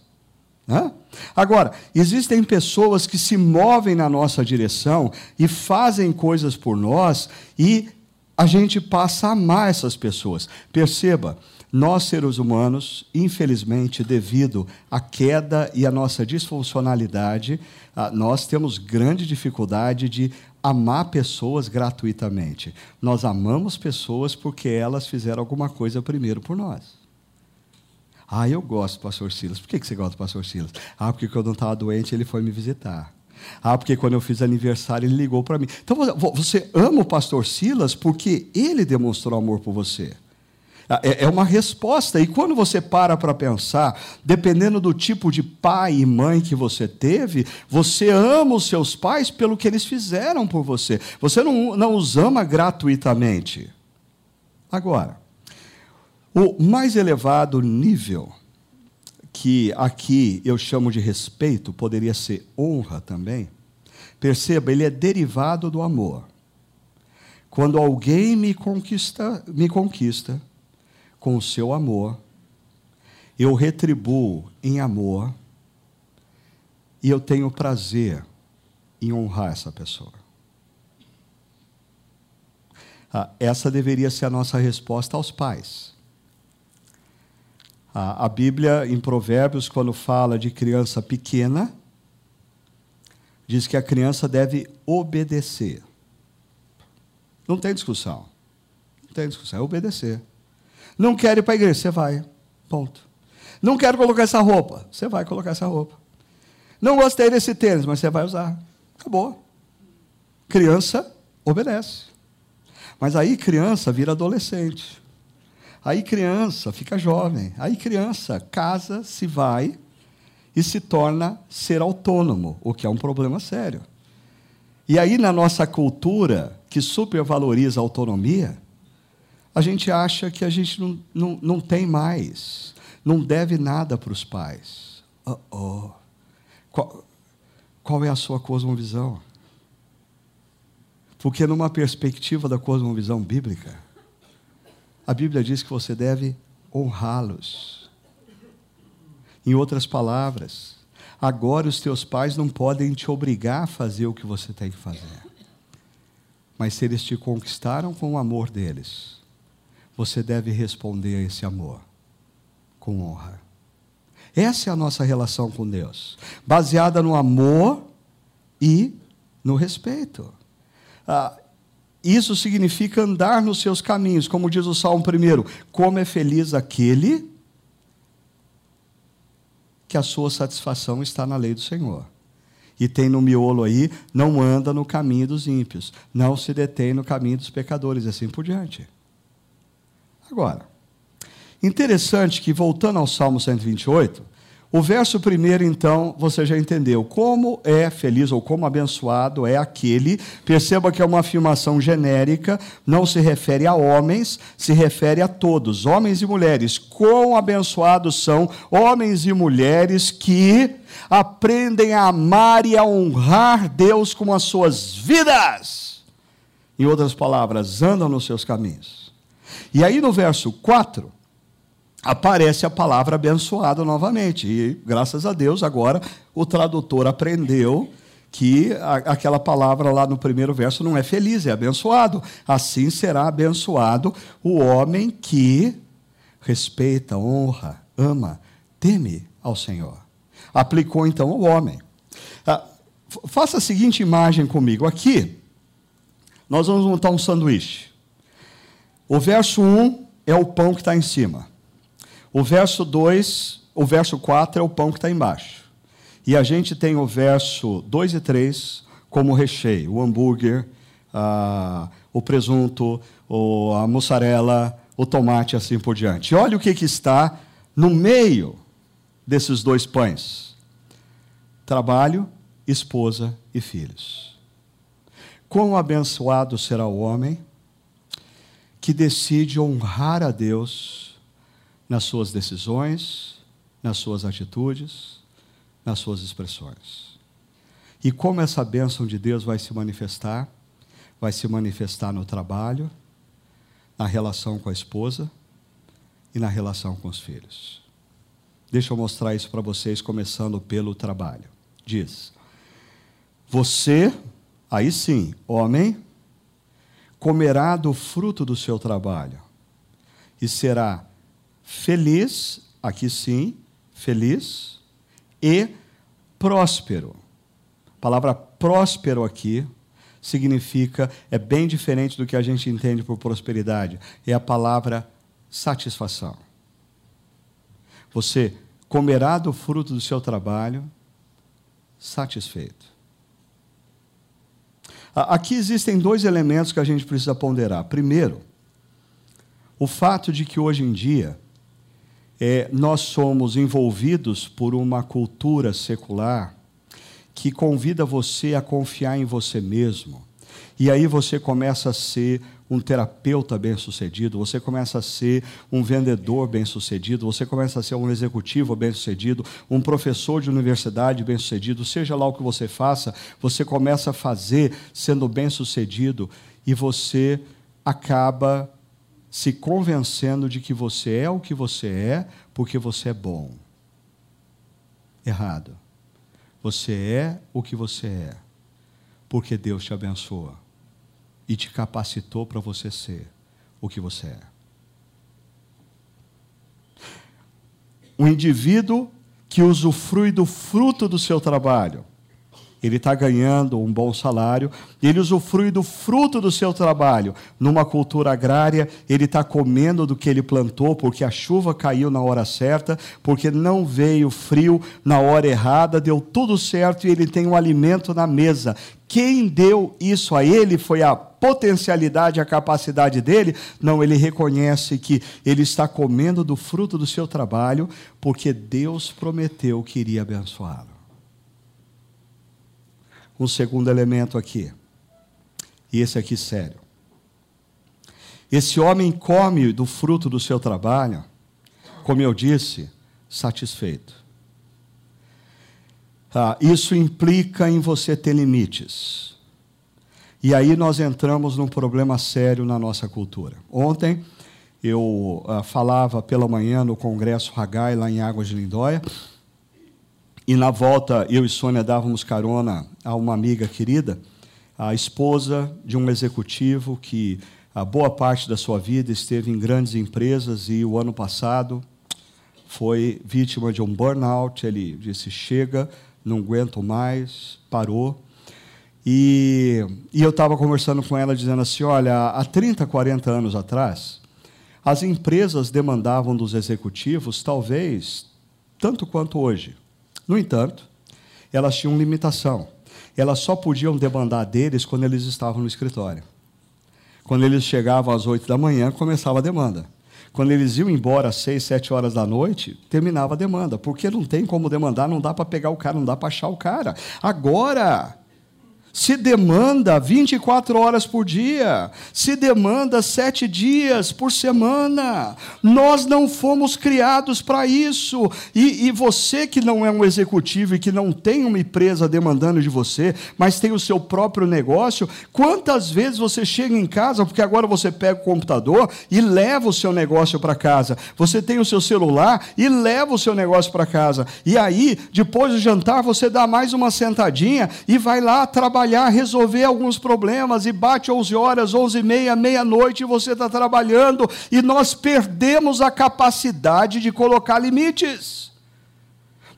Né? Agora, existem pessoas que se movem na nossa direção e fazem coisas por nós e a gente passa a amar essas pessoas. Perceba, nós, seres humanos, infelizmente, devido à queda e à nossa disfuncionalidade, ah, nós temos grande dificuldade de amar pessoas gratuitamente. Nós amamos pessoas porque elas fizeram alguma coisa primeiro por nós. Ah, eu gosto do pastor Silas. Por que você gosta do pastor Silas? Ah, porque quando eu estava doente, ele foi me visitar. Ah, porque quando eu fiz aniversário, ele ligou para mim. Então, você ama o pastor Silas porque ele demonstrou amor por você. Ah, é, é uma resposta. E quando você para para pensar, dependendo do tipo de pai e mãe que você teve, você ama os seus pais pelo que eles fizeram por você. Você não, não os ama gratuitamente. Agora, o mais elevado nível, que aqui eu chamo de respeito, poderia ser honra também. Perceba, ele é derivado do amor. Quando alguém me conquista, me conquista, com o seu amor, eu retribuo em amor e eu tenho prazer em honrar essa pessoa. Ah, essa deveria ser a nossa resposta aos pais. Ah, a Bíblia, em Provérbios, quando fala de criança pequena, diz que a criança deve obedecer. Não tem discussão. Não tem discussão, é obedecer. Não quero ir para a igreja, você vai. Ponto. Não quero colocar essa roupa, você vai colocar essa roupa. Não gostei desse tênis, mas você vai usar. Acabou. Criança obedece. Mas aí criança vira adolescente. Aí criança fica jovem. Aí criança casa, se vai e se torna ser autônomo, o que é um problema sério. E aí, na nossa cultura, que supervaloriza a autonomia, a gente acha que a gente não, não, não tem mais, não deve nada para os pais. Oh, oh. Qual, qual é a sua cosmovisão? Porque, numa perspectiva da cosmovisão bíblica, a Bíblia diz que você deve honrá-los. Em outras palavras, agora os teus pais não podem te obrigar a fazer o que você tem que fazer. Mas se eles te conquistaram com o amor deles, você deve responder a esse amor com honra. Essa é a nossa relação com Deus, baseada no amor e no respeito. Ah, isso significa andar nos seus caminhos, como diz o Salmo primeiro. Como é feliz aquele que a sua satisfação está na lei do Senhor. E tem no miolo aí, não anda no caminho dos ímpios, não se detém no caminho dos pecadores, e assim por diante. Agora, interessante que, voltando ao Salmo 128, o verso primeiro, então, você já entendeu. Como é feliz ou como abençoado é aquele, perceba que é uma afirmação genérica, não se refere a homens, se refere a todos, homens e mulheres. Quão abençoados são homens e mulheres que aprendem a amar e a honrar Deus com as suas vidas. Em outras palavras, andam nos seus caminhos. E aí no verso 4 aparece a palavra abençoado novamente. E graças a Deus, agora o tradutor aprendeu que a, aquela palavra lá no primeiro verso não é feliz, é abençoado. Assim será abençoado o homem que respeita, honra, ama, teme ao Senhor. Aplicou então ao homem. Ah, faça a seguinte imagem comigo. Aqui, nós vamos montar um sanduíche. O verso 1 é o pão que está em cima. O verso 2, o verso 4 é o pão que está embaixo. E a gente tem o verso 2 e 3 como recheio: o hambúrguer, a, o presunto, o, a mussarela, o tomate, assim por diante. E olha o que, que está no meio desses dois pães: trabalho, esposa e filhos. Quão abençoado será o homem que decide honrar a Deus nas suas decisões, nas suas atitudes, nas suas expressões. E como essa bênção de Deus vai se manifestar? Vai se manifestar no trabalho, na relação com a esposa e na relação com os filhos. Deixa eu mostrar isso para vocês, começando pelo trabalho. Diz: Você, aí sim, homem, comerá do fruto do seu trabalho e será feliz, aqui sim, feliz, e próspero. A palavra próspero aqui significa, é bem diferente do que a gente entende por prosperidade, é a palavra satisfação. Você comerá do fruto do seu trabalho satisfeito. Aqui existem dois elementos que a gente precisa ponderar. Primeiro, o fato de que hoje em dia é, nós somos envolvidos por uma cultura secular que convida você a confiar em você mesmo. E aí você começa a ser um terapeuta bem-sucedido, você começa a ser um vendedor bem-sucedido, você começa a ser um executivo bem-sucedido, um professor de universidade bem-sucedido, seja lá o que você faça, você começa a fazer sendo bem-sucedido e você acaba se convencendo de que você é o que você é porque você é bom. Errado. Você é o que você é porque Deus te abençoa e te capacitou para você ser o que você é. Um indivíduo que usufrui do fruto do seu trabalho ele está ganhando um bom salário, ele usufrui do fruto do seu trabalho. Numa cultura agrária, ele está comendo do que ele plantou, porque a chuva caiu na hora certa, porque não veio frio na hora errada, deu tudo certo e ele tem um alimento na mesa. Quem deu isso a ele foi a potencialidade, a capacidade dele? Não, ele reconhece que ele está comendo do fruto do seu trabalho, porque Deus prometeu que iria abençoá-lo um segundo elemento aqui. E esse aqui sério. Esse homem come do fruto do seu trabalho, como eu disse, satisfeito. Ah, isso implica em você ter limites. E aí nós entramos num problema sério na nossa cultura. Ontem eu ah, falava pela manhã no Congresso Ragai, lá em Águas de Lindóia, e na volta, eu e Sônia dávamos carona a uma amiga querida, a esposa de um executivo que a boa parte da sua vida esteve em grandes empresas e o ano passado foi vítima de um burnout. Ele disse: chega, não aguento mais, parou. E, e eu estava conversando com ela, dizendo assim: olha, há 30, 40 anos atrás, as empresas demandavam dos executivos, talvez, tanto quanto hoje. No entanto, elas tinham limitação. Elas só podiam demandar deles quando eles estavam no escritório. Quando eles chegavam às oito da manhã, começava a demanda. Quando eles iam embora às seis, sete horas da noite, terminava a demanda. Porque não tem como demandar, não dá para pegar o cara, não dá para achar o cara. Agora, se demanda 24 horas por dia, se demanda sete dias por semana. Nós não fomos criados para isso. E, e, você que não é um executivo e que não tem uma empresa demandando de você, mas tem o seu próprio negócio, quantas vezes você chega em casa, porque agora você pega o computador e leva o seu negócio para casa. Você tem o seu celular e leva o seu negócio para casa. E aí, depois do jantar, você dá mais uma sentadinha e vai lá trabalhar trabalhar, resolver alguns problemas, e bate 11 horas, 11 e meia, meia-noite, e você está trabalhando, e nós perdemos a capacidade de colocar limites.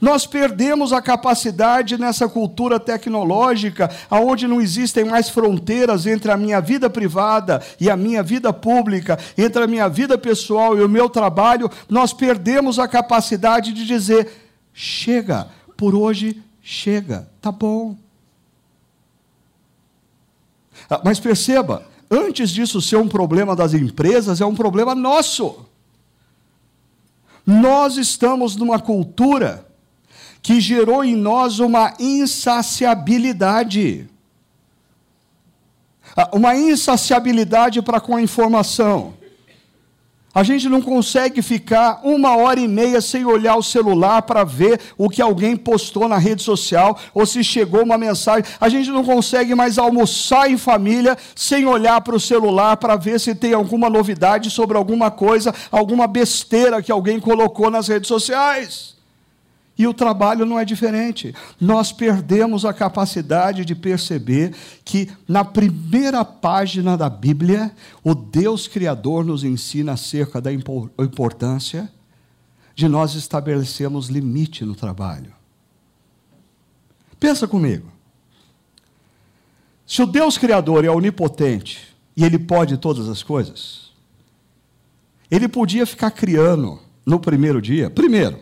Nós perdemos a capacidade nessa cultura tecnológica, onde não existem mais fronteiras entre a minha vida privada e a minha vida pública, entre a minha vida pessoal e o meu trabalho, nós perdemos a capacidade de dizer: chega, por hoje chega, tá bom. Ah, mas perceba, antes disso ser um problema das empresas, é um problema nosso. Nós estamos numa cultura que gerou em nós uma insaciabilidade. Ah, uma insaciabilidade para com a informação. A gente não consegue ficar uma hora e meia sem olhar o celular para ver o que alguém postou na rede social ou se chegou uma mensagem. A gente não consegue mais almoçar em família sem olhar para o celular para ver se tem alguma novidade sobre alguma coisa, alguma besteira que alguém colocou nas redes sociais. E o trabalho não é diferente. Nós perdemos a capacidade de perceber que, na primeira página da Bíblia, o Deus Criador nos ensina acerca da importância de nós estabelecermos limite no trabalho. Pensa comigo. Se o Deus Criador é onipotente e ele pode todas as coisas, ele podia ficar criando no primeiro dia, primeiro,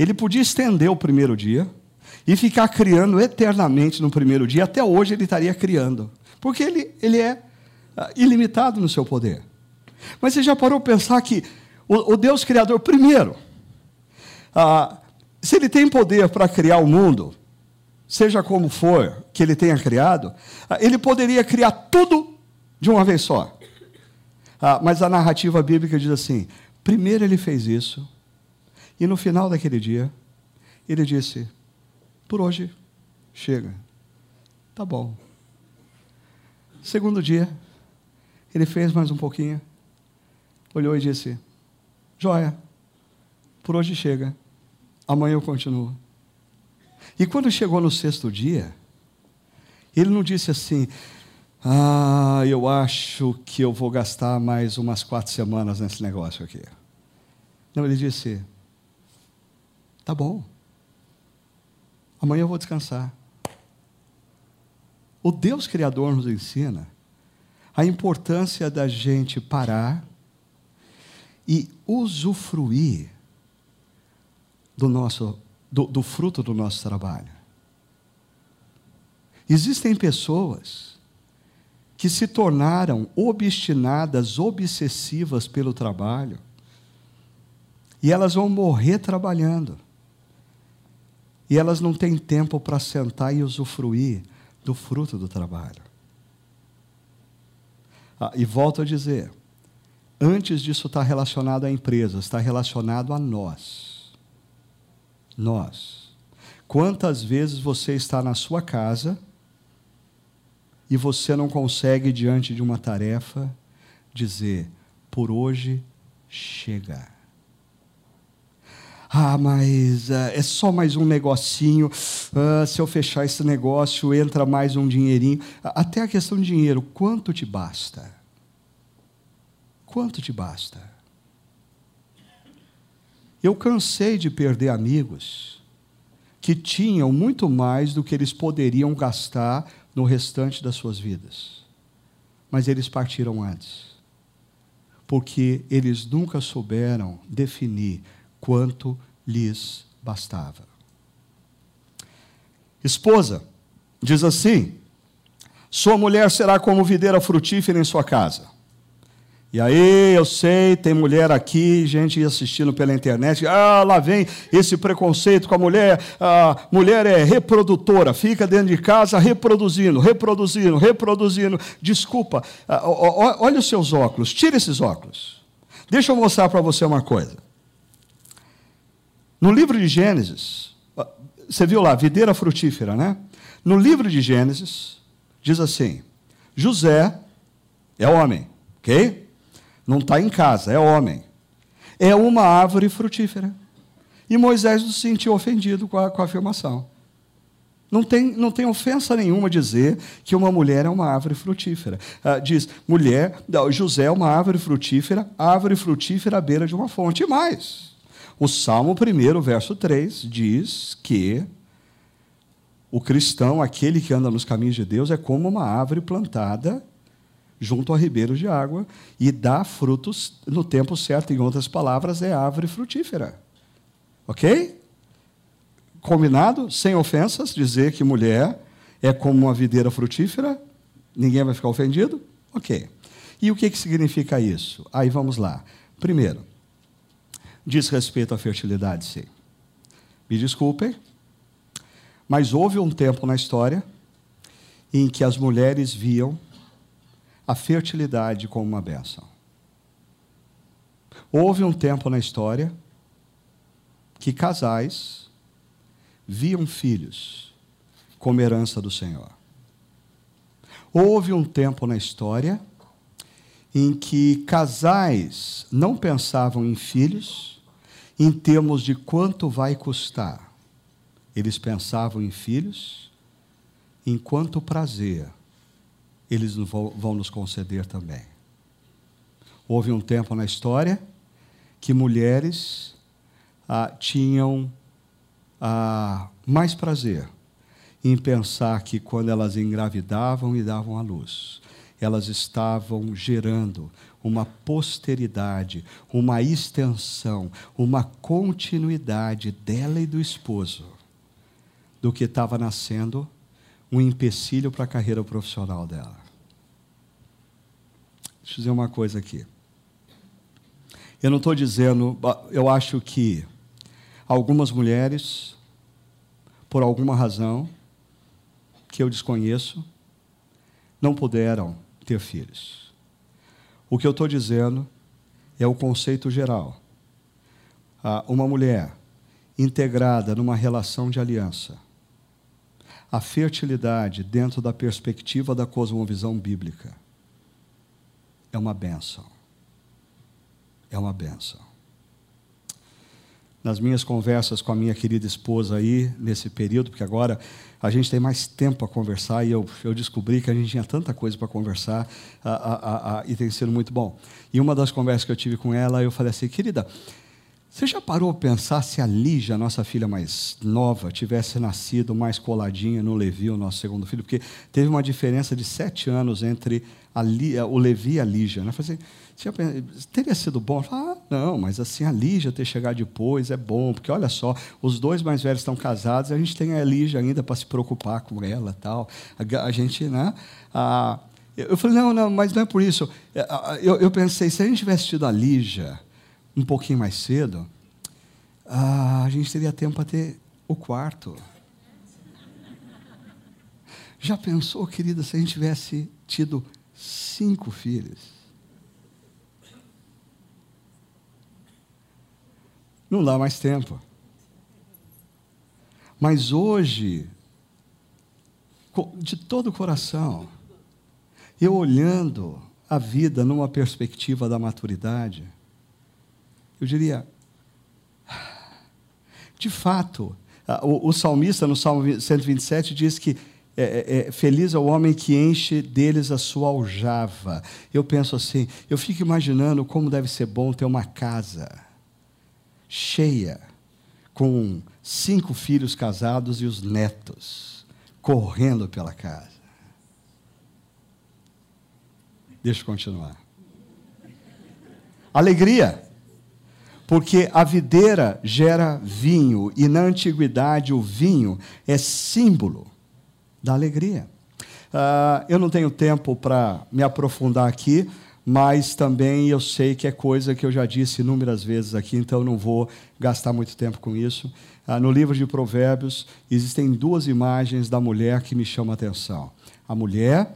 ele podia estender o primeiro dia e ficar criando eternamente no primeiro dia, até hoje ele estaria criando, porque ele, ele é ah, ilimitado no seu poder. Mas você já parou para pensar que o, o, Deus Criador, primeiro, ah, se ele tem poder para criar o mundo, seja como for que ele tenha criado, ah, ele poderia criar tudo de uma vez só. Ah, mas a narrativa bíblica diz assim: primeiro ele fez isso, e no final daquele dia, ele disse: Por hoje, chega. Tá bom. Segundo dia, ele fez mais um pouquinho, olhou e disse: Joia, por hoje chega, amanhã eu continuo. E quando chegou no sexto dia, ele não disse assim: Ah, eu acho que eu vou gastar mais umas quatro semanas nesse negócio aqui. Não, ele disse: Tá bom. Amanhã eu vou descansar. o Deus Criador nos ensina a importância da gente parar e usufruir do, nosso, do, do fruto do nosso trabalho. Existem pessoas que se tornaram obstinadas, obsessivas pelo trabalho, e elas vão morrer trabalhando. E elas não têm tempo para sentar e usufruir do fruto do trabalho. Ah, e volto a dizer, antes disso estar relacionado à empresa, está relacionado a nós. Nós. Quantas vezes você está na sua casa e você não consegue, diante de uma tarefa, dizer: por hoje chega. Ah, mas uh, é só mais um negocinho. Uh, se eu fechar esse negócio, entra mais um dinheirinho. Até a questão de dinheiro, quanto te basta? Quanto te basta? Eu cansei de perder amigos que tinham muito mais do que eles poderiam gastar no restante das suas vidas. Mas eles partiram antes, porque eles nunca souberam definir quanto lhes bastava. Esposa, diz assim: Sua mulher será como videira frutífera em sua casa e aí, eu sei, tem mulher aqui, gente assistindo pela internet, ah, lá vem esse preconceito com a mulher, a mulher é reprodutora, fica dentro de casa reproduzindo, reproduzindo, reproduzindo. Desculpa, olha os seus óculos, tira esses óculos. Deixa eu mostrar para você uma coisa. No livro de Gênesis, você viu lá, videira frutífera, né? No livro de Gênesis, diz assim: José é homem, ok? Não está em casa, é homem. É uma árvore frutífera. E Moisés não se sentiu ofendido com a, com a afirmação. Não tem, não tem ofensa nenhuma dizer que uma mulher é uma árvore frutífera. Ah, diz, mulher, José é uma árvore frutífera, árvore frutífera à beira de uma fonte. E mais, o Salmo 1, verso 3, diz que o cristão, aquele que anda nos caminhos de Deus, é como uma árvore plantada junto a ribeiros de água e dá frutos no tempo certo. Em outras palavras, é árvore frutífera. Ok? Combinado? Sem ofensas, dizer que mulher é como uma videira frutífera, ninguém vai ficar ofendido? Ok. E o que, que significa isso? Aí vamos lá. Primeiro, diz respeito à fertilidade, sim. Me desculpem, mas houve um tempo na história em que as mulheres viam a fertilidade como uma bênção. Houve um tempo na história que casais viam filhos como herança do Senhor. Houve um tempo na história em que casais não pensavam em filhos em termos de quanto vai custar. Eles pensavam em filhos enquanto prazer eles vão nos conceder também. Houve um tempo na história que mulheres ah, tinham ah, mais prazer em pensar que quando elas engravidavam e davam à luz, elas estavam gerando uma posteridade, uma extensão, uma continuidade dela e do esposo, do que estava nascendo um empecilho para a carreira profissional dela. Deixa eu dizer uma coisa aqui. Eu não estou dizendo, eu acho que algumas mulheres, por alguma razão que eu desconheço, não puderam ter filhos. O que eu estou dizendo é o conceito geral. Uma mulher integrada numa relação de aliança, a fertilidade dentro da perspectiva da cosmovisão bíblica é uma benção. É uma benção. Nas minhas conversas com a minha querida esposa aí, nesse período, porque agora a gente tem mais tempo a conversar e eu, eu descobri que a gente tinha tanta coisa para conversar a, a, a, e tem sido muito bom. E uma das conversas que eu tive com ela, eu falei assim, querida, Você já parou para pensar se a Lígia, nossa filha mais nova, tivesse nascido mais coladinha no Levi, o nosso segundo filho? Porque teve uma diferença de sete anos entre a, o Levi e a Lígia. Né? Falei assim, teria sido bom? Falei, ah, não, mas assim, a Lígia ter chegado depois é bom, porque olha só, os dois mais velhos estão casados, a gente tem a Lígia ainda para se preocupar com ela tal. A, a gente, né? A, eu falei, não, não, mas não é por isso. Eu, eu pensei, se a gente tivesse tido a Lígia um pouquinho mais cedo, ah, a gente teria tempo para ter o quarto. Já pensou, querida, se a gente tivesse tido cinco filhos? Não dá mais tempo. Mas hoje, de todo o coração, eu olhando a vida numa perspectiva da maturidade, eu diria, de fato, o, o salmista no Salmo 127 diz que é, é, é, feliz é o homem que enche deles a sua aljava. Eu penso assim, eu fico imaginando como deve ser bom ter uma casa cheia, com cinco filhos casados e os netos correndo pela casa. Deixa eu continuar. Alegria porque a videira gera vinho, e na antiguidade o vinho é símbolo da alegria. Uh, eu não tenho tempo para me aprofundar aqui, mas também eu sei que é coisa que eu já disse inúmeras vezes aqui, então não vou gastar muito tempo com isso. Uh, no livro de Provérbios existem duas imagens da mulher que me chamam a atenção. A mulher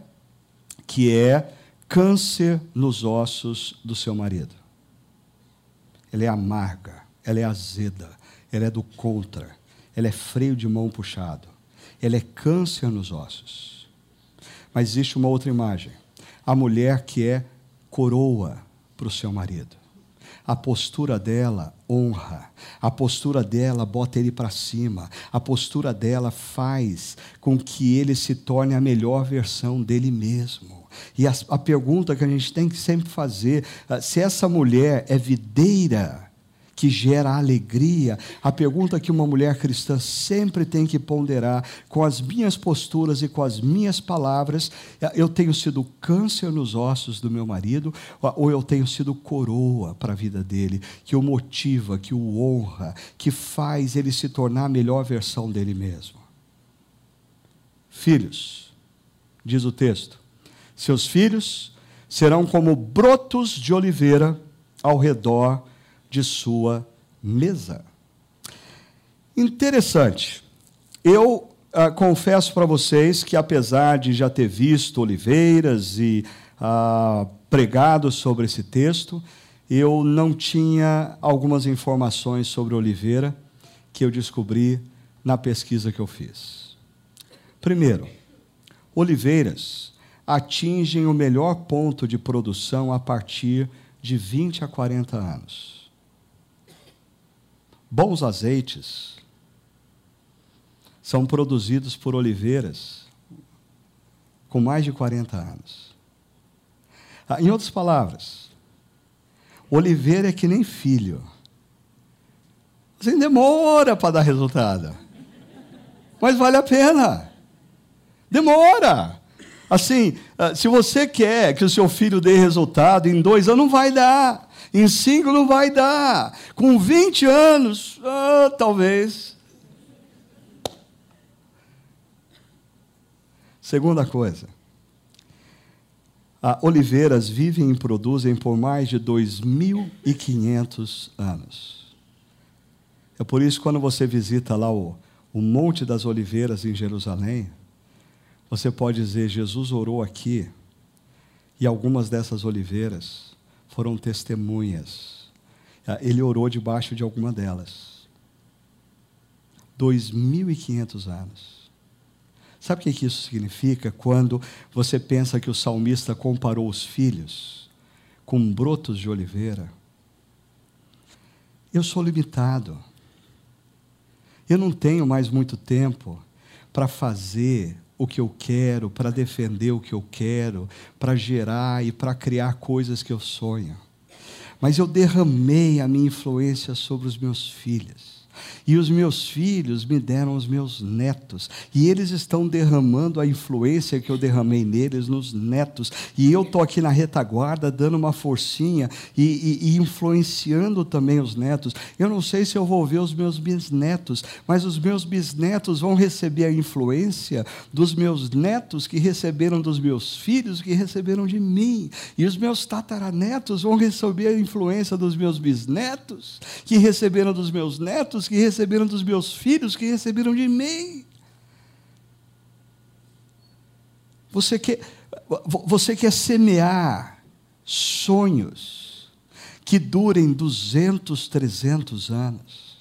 que é câncer nos ossos do seu marido ela é amarga, ela é azeda, ela é do contra, ela é freio de mão puxado, ela é câncer nos ossos. Mas existe uma outra imagem: a mulher que é coroa para o seu marido. A postura dela honra, a postura dela bota ele para cima, a postura dela faz com que ele se torne a melhor versão dele mesmo. E a, a pergunta que a gente tem que sempre fazer: ah, se essa mulher é videira, que gera alegria. A pergunta que uma mulher cristã sempre tem que ponderar com as minhas posturas e com as minhas palavras: ah, eu tenho sido câncer nos ossos do meu marido ou eu tenho sido coroa para a vida dele, que o motiva, que o honra, que faz ele se tornar a melhor versão dele mesmo. Filhos, diz o texto, seus filhos serão como brotos de oliveira ao redor de sua mesa. Interessante. Eu ah, confesso para vocês que, apesar de já ter visto oliveiras e ah, pregado sobre esse texto, eu não tinha algumas informações sobre oliveira que eu descobri na pesquisa que eu fiz. Primeiro, oliveiras atingem o melhor ponto de produção a partir de 20 a 40 anos. Bons azeites são produzidos por oliveiras com mais de 40 anos. Ah, em outras palavras, oliveira é que nem filho. Demora para dar resultado. Mas vale a pena. Demora. Assim, ah, se você quer que o seu filho dê resultado em dois anos, não vai dar. Em cinco, não vai dar. Com 20 anos, ah, talvez. Segunda coisa. A oliveiras vivem e produzem por mais de 2.500 anos. É por isso que quando você visita lá o, o Monte das Oliveiras em Jerusalém, você pode dizer: Jesus orou aqui, e algumas dessas oliveiras foram testemunhas. Ah, ele orou debaixo de alguma delas. 2.500 anos. Sabe o que isso significa quando você pensa que o salmista comparou os filhos com brotos de oliveira? Eu sou limitado. Eu não tenho mais muito tempo para fazer o que eu quero, para defender o que eu quero, para gerar e para criar coisas que eu sonho. mas eu derramei a minha influência sobre os meus filhos. E os meus filhos me deram os meus netos. E eles estão derramando a influência que eu derramei neles nos netos. E eu estou aqui na retaguarda dando uma forcinha e, e, e, influenciando também os netos. Eu não sei se eu vou ver os meus bisnetos, mas os meus bisnetos vão receber a influência dos meus netos que receberam dos meus filhos, que receberam de mim. E os meus tataranetos vão receber a influência dos meus bisnetos, que receberam dos meus netos, que receberam dos meus filhos, que receberam de mim. Você quer, você quer semear sonhos que durem 200, 300 anos.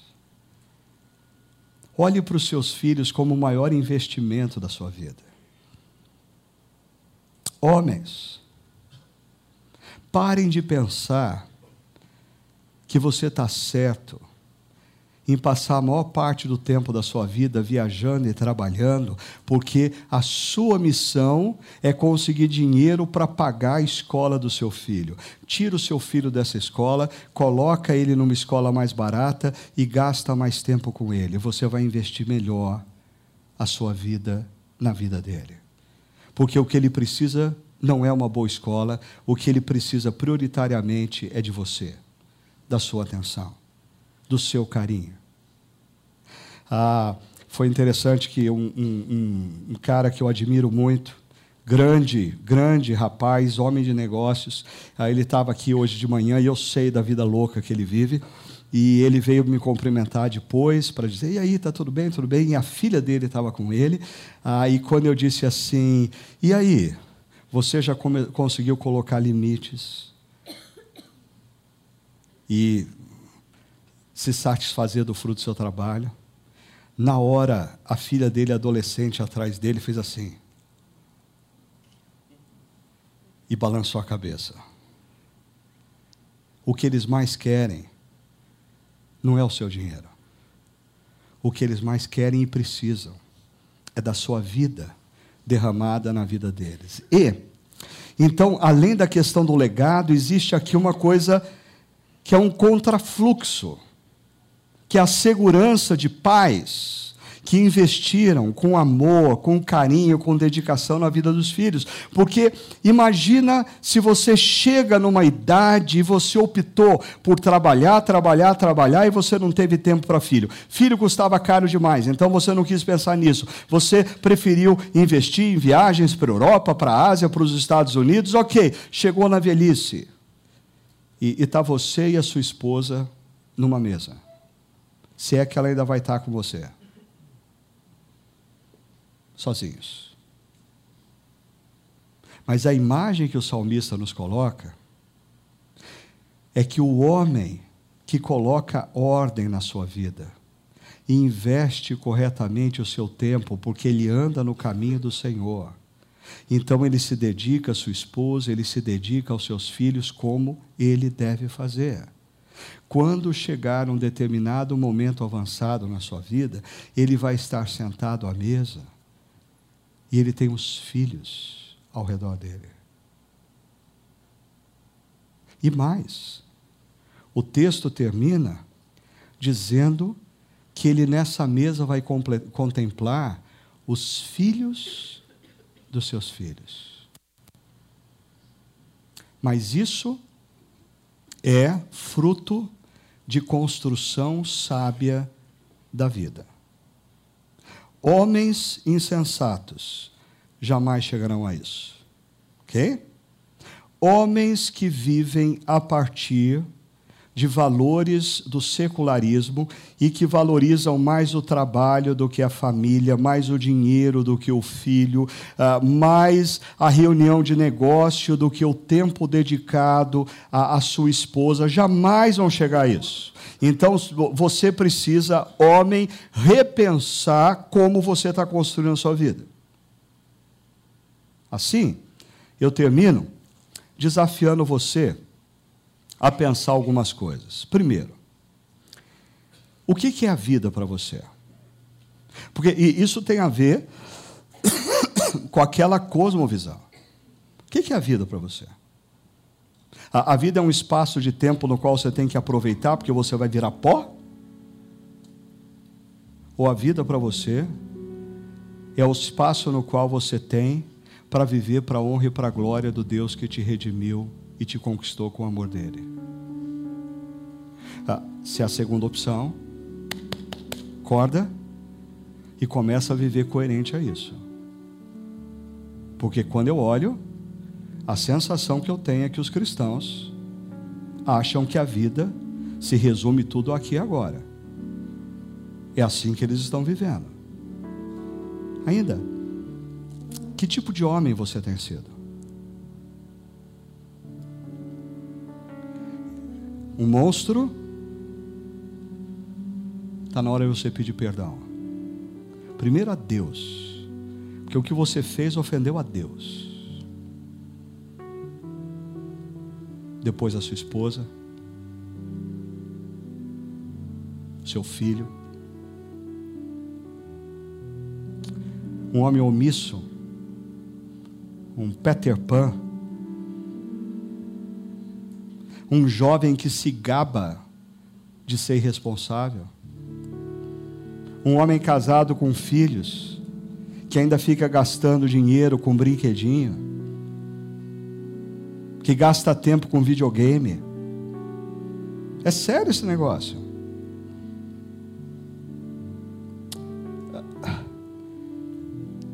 Olhe para os seus filhos como o maior investimento da sua vida. Homens, parem de pensar que você está certo em passar a maior parte do tempo da sua vida viajando e trabalhando, porque a sua missão é conseguir dinheiro para pagar a escola do seu filho. Tira o seu filho dessa escola, coloca ele numa escola mais barata e gasta mais tempo com ele. Você vai investir melhor a sua vida na vida dele. Porque o que ele precisa não é uma boa escola, o que ele precisa prioritariamente é de você, da sua atenção do seu carinho. Ah, foi interessante que um, um, um, cara que eu admiro muito, grande, grande rapaz, homem de negócios, ah, ele estava aqui hoje de manhã e eu sei da vida louca que ele vive. E ele veio me cumprimentar depois para dizer: e aí, tá tudo bem? Tudo bem? E a filha dele estava com ele. Aí, ah, quando eu disse assim: e aí, você já conseguiu colocar limites? E se satisfazer do fruto do seu trabalho. Na hora, a filha dele, adolescente, atrás dele, fez assim. E balançou a cabeça. O que eles mais querem não é o seu dinheiro. O que eles mais querem e precisam é da sua vida derramada na vida deles. E, então, além da questão do legado, existe aqui uma coisa que é um contrafluxo que a segurança de pais que investiram com amor, com carinho, com dedicação na vida dos filhos. Porque imagina se você chega numa idade e você optou por trabalhar, trabalhar, trabalhar e você não teve tempo para filho. Filho custava caro demais, então você não quis pensar nisso. Você preferiu investir em viagens para a Europa, para a Ásia, para os Estados Unidos. Ok, chegou na velhice. E está você e a sua esposa numa mesa se é que ela ainda vai estar com você. Sozinhos. Mas a imagem que o salmista nos coloca é que o homem que coloca ordem na sua vida e investe corretamente o seu tempo, porque ele anda no caminho do Senhor. Então ele se dedica à sua esposa, ele se dedica aos seus filhos como ele deve fazer. Quando chegar um determinado momento avançado na sua vida, ele vai estar sentado à mesa e ele tem os filhos ao redor dele. E mais, o texto termina dizendo que ele nessa mesa vai contemplar os filhos dos seus filhos. Mas isso é fruto de construção sábia da vida. Homens insensatos jamais chegarão a isso. Ok? Homens que vivem a partir de valores do secularismo e que valorizam mais o trabalho do que a família, mais o dinheiro do que o filho, uh, mais a reunião de negócio do que o tempo dedicado à sua esposa, jamais vão chegar a isso. Então você precisa, homem, repensar como você está construindo a sua vida. Assim, eu termino desafiando você a pensar algumas coisas. Primeiro, o que é a vida para você? Porque isso tem a ver com aquela cosmovisão. O que é a vida para você? A, vida é um espaço de tempo no qual você tem que aproveitar porque você vai virar pó? Ou a vida para você é o espaço no qual você tem para viver para a honra e para a glória do Deus que te redimiu e te conquistou com o amor dele? Ah, se é a segunda opção, acorda e começa a viver coerente a isso. Porque quando eu olho, a sensação que eu tenho é que os cristãos acham que a vida se resume tudo aqui e agora. É assim que eles estão vivendo. Ainda, que tipo de homem você tem sido? Um monstro Está na hora de você pedir perdão. Primeiro a Deus, porque o que você fez ofendeu a Deus. Depois a sua esposa, seu filho. Um homem omisso, um Peter Pan, um jovem que se gaba de ser irresponsável um homem casado com filhos, que ainda fica gastando dinheiro com brinquedinho, que gasta tempo com videogame. É sério esse negócio.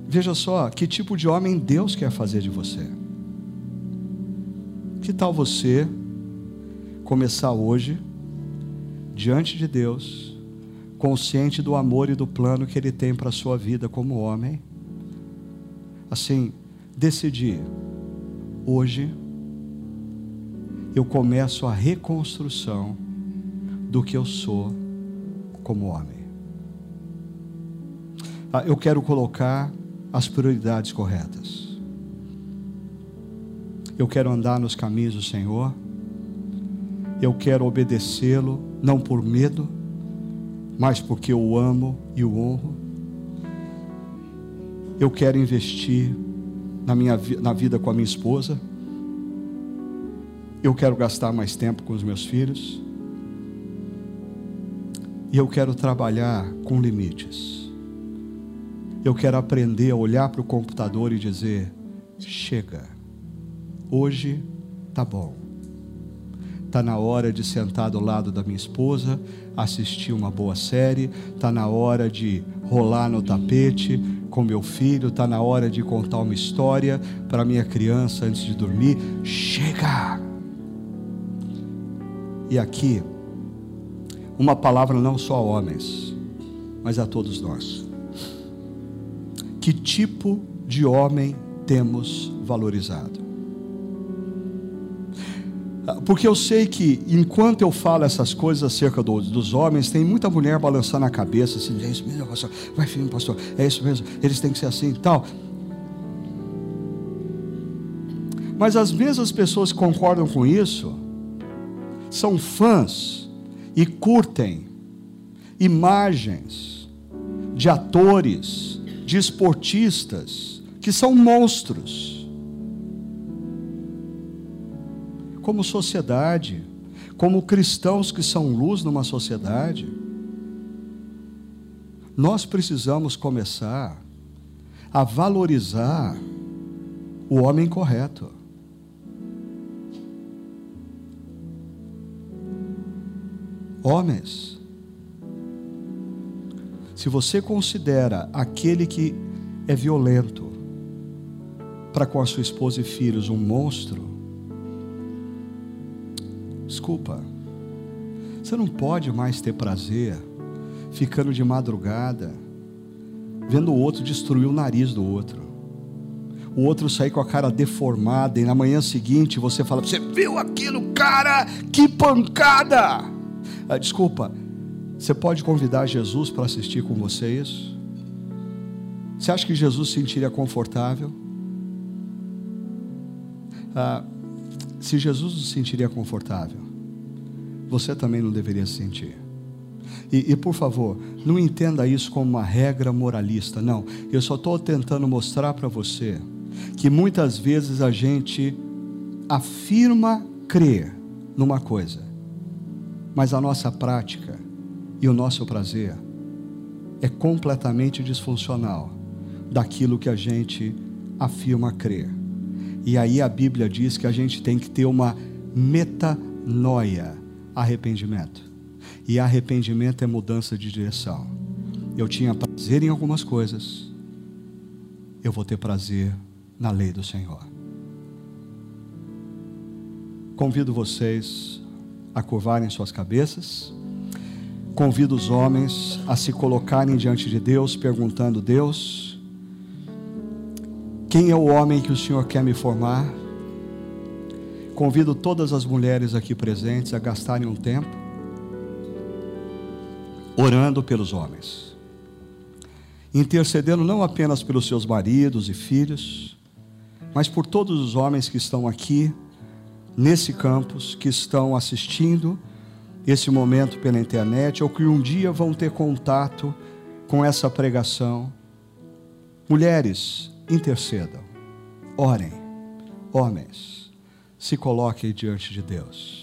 Veja só, que tipo de homem Deus quer fazer de você? Que tal você começar hoje, diante de Deus, consciente do amor e do plano que Ele tem para a sua vida como homem. Assim, decidir, hoje, eu começo a reconstrução do que eu sou como homem. Ah, eu quero colocar as prioridades corretas. Eu quero andar nos caminhos do Senhor. Eu quero obedecê-lo, não por medo, mas porque eu o amo e o honro. Eu quero investir na minha na vida com a minha esposa. Eu quero gastar mais tempo com os meus filhos. E eu quero trabalhar com limites. Eu quero aprender a olhar para o computador e dizer: chega, hoje tá bom. Está na hora de sentar do lado da minha esposa, assistir uma boa série. Está na hora de rolar no tapete com meu filho. Está na hora de contar uma história para minha criança antes de dormir. Chega! E aqui, uma palavra não só a homens, mas a todos nós. Que tipo de homem temos valorizado? Porque eu sei que enquanto eu falo essas coisas acerca do, dos homens, tem muita mulher balançando a cabeça assim, é isso mesmo, pastor, vai filho, pastor, é isso mesmo, eles têm que ser assim e tal. Mas as mesmas pessoas que concordam com isso são fãs e curtem imagens de atores, de esportistas que são monstros como sociedade, como cristãos que são luz numa sociedade, nós precisamos começar a valorizar o homem correto. Homens, se você considera aquele que é violento para com a sua esposa e filhos um monstro, Desculpa. Você não pode mais ter prazer ficando de madrugada vendo o outro destruir o nariz do outro. O outro sair com a cara deformada e na manhã seguinte você fala: Você viu aquilo, cara? Que pancada! Ah, desculpa, você pode convidar Jesus para assistir com você isso? Você acha que Jesus se sentiria confortável? Ah, se Jesus se sentiria confortável, você também não deveria se sentir. E, e, por favor, não entenda isso como uma regra moralista, não. Eu só estou tentando mostrar para você que muitas vezes a gente afirma crê numa coisa, mas a nossa prática e o nosso prazer é completamente disfuncional daquilo que a gente afirma crer. E aí a Bíblia diz que a gente tem que ter uma metanoia, arrependimento. E arrependimento é mudança de direção. Eu tinha prazer em algumas coisas, eu vou ter prazer na lei do Senhor. Convido vocês a curvarem suas cabeças. Convido os homens a se colocarem diante de Deus, perguntando: Deus, quem é o homem que o Senhor quer me formar? Convido todas as mulheres aqui presentes a gastarem um tempo orando pelos homens, intercedendo não apenas pelos seus maridos e filhos, mas por todos os homens que estão aqui nesse campus, que estão assistindo esse momento pela internet, ou que um dia vão ter contato com essa pregação. Mulheres, intercedam, orem, homens, se coloquem diante de Deus.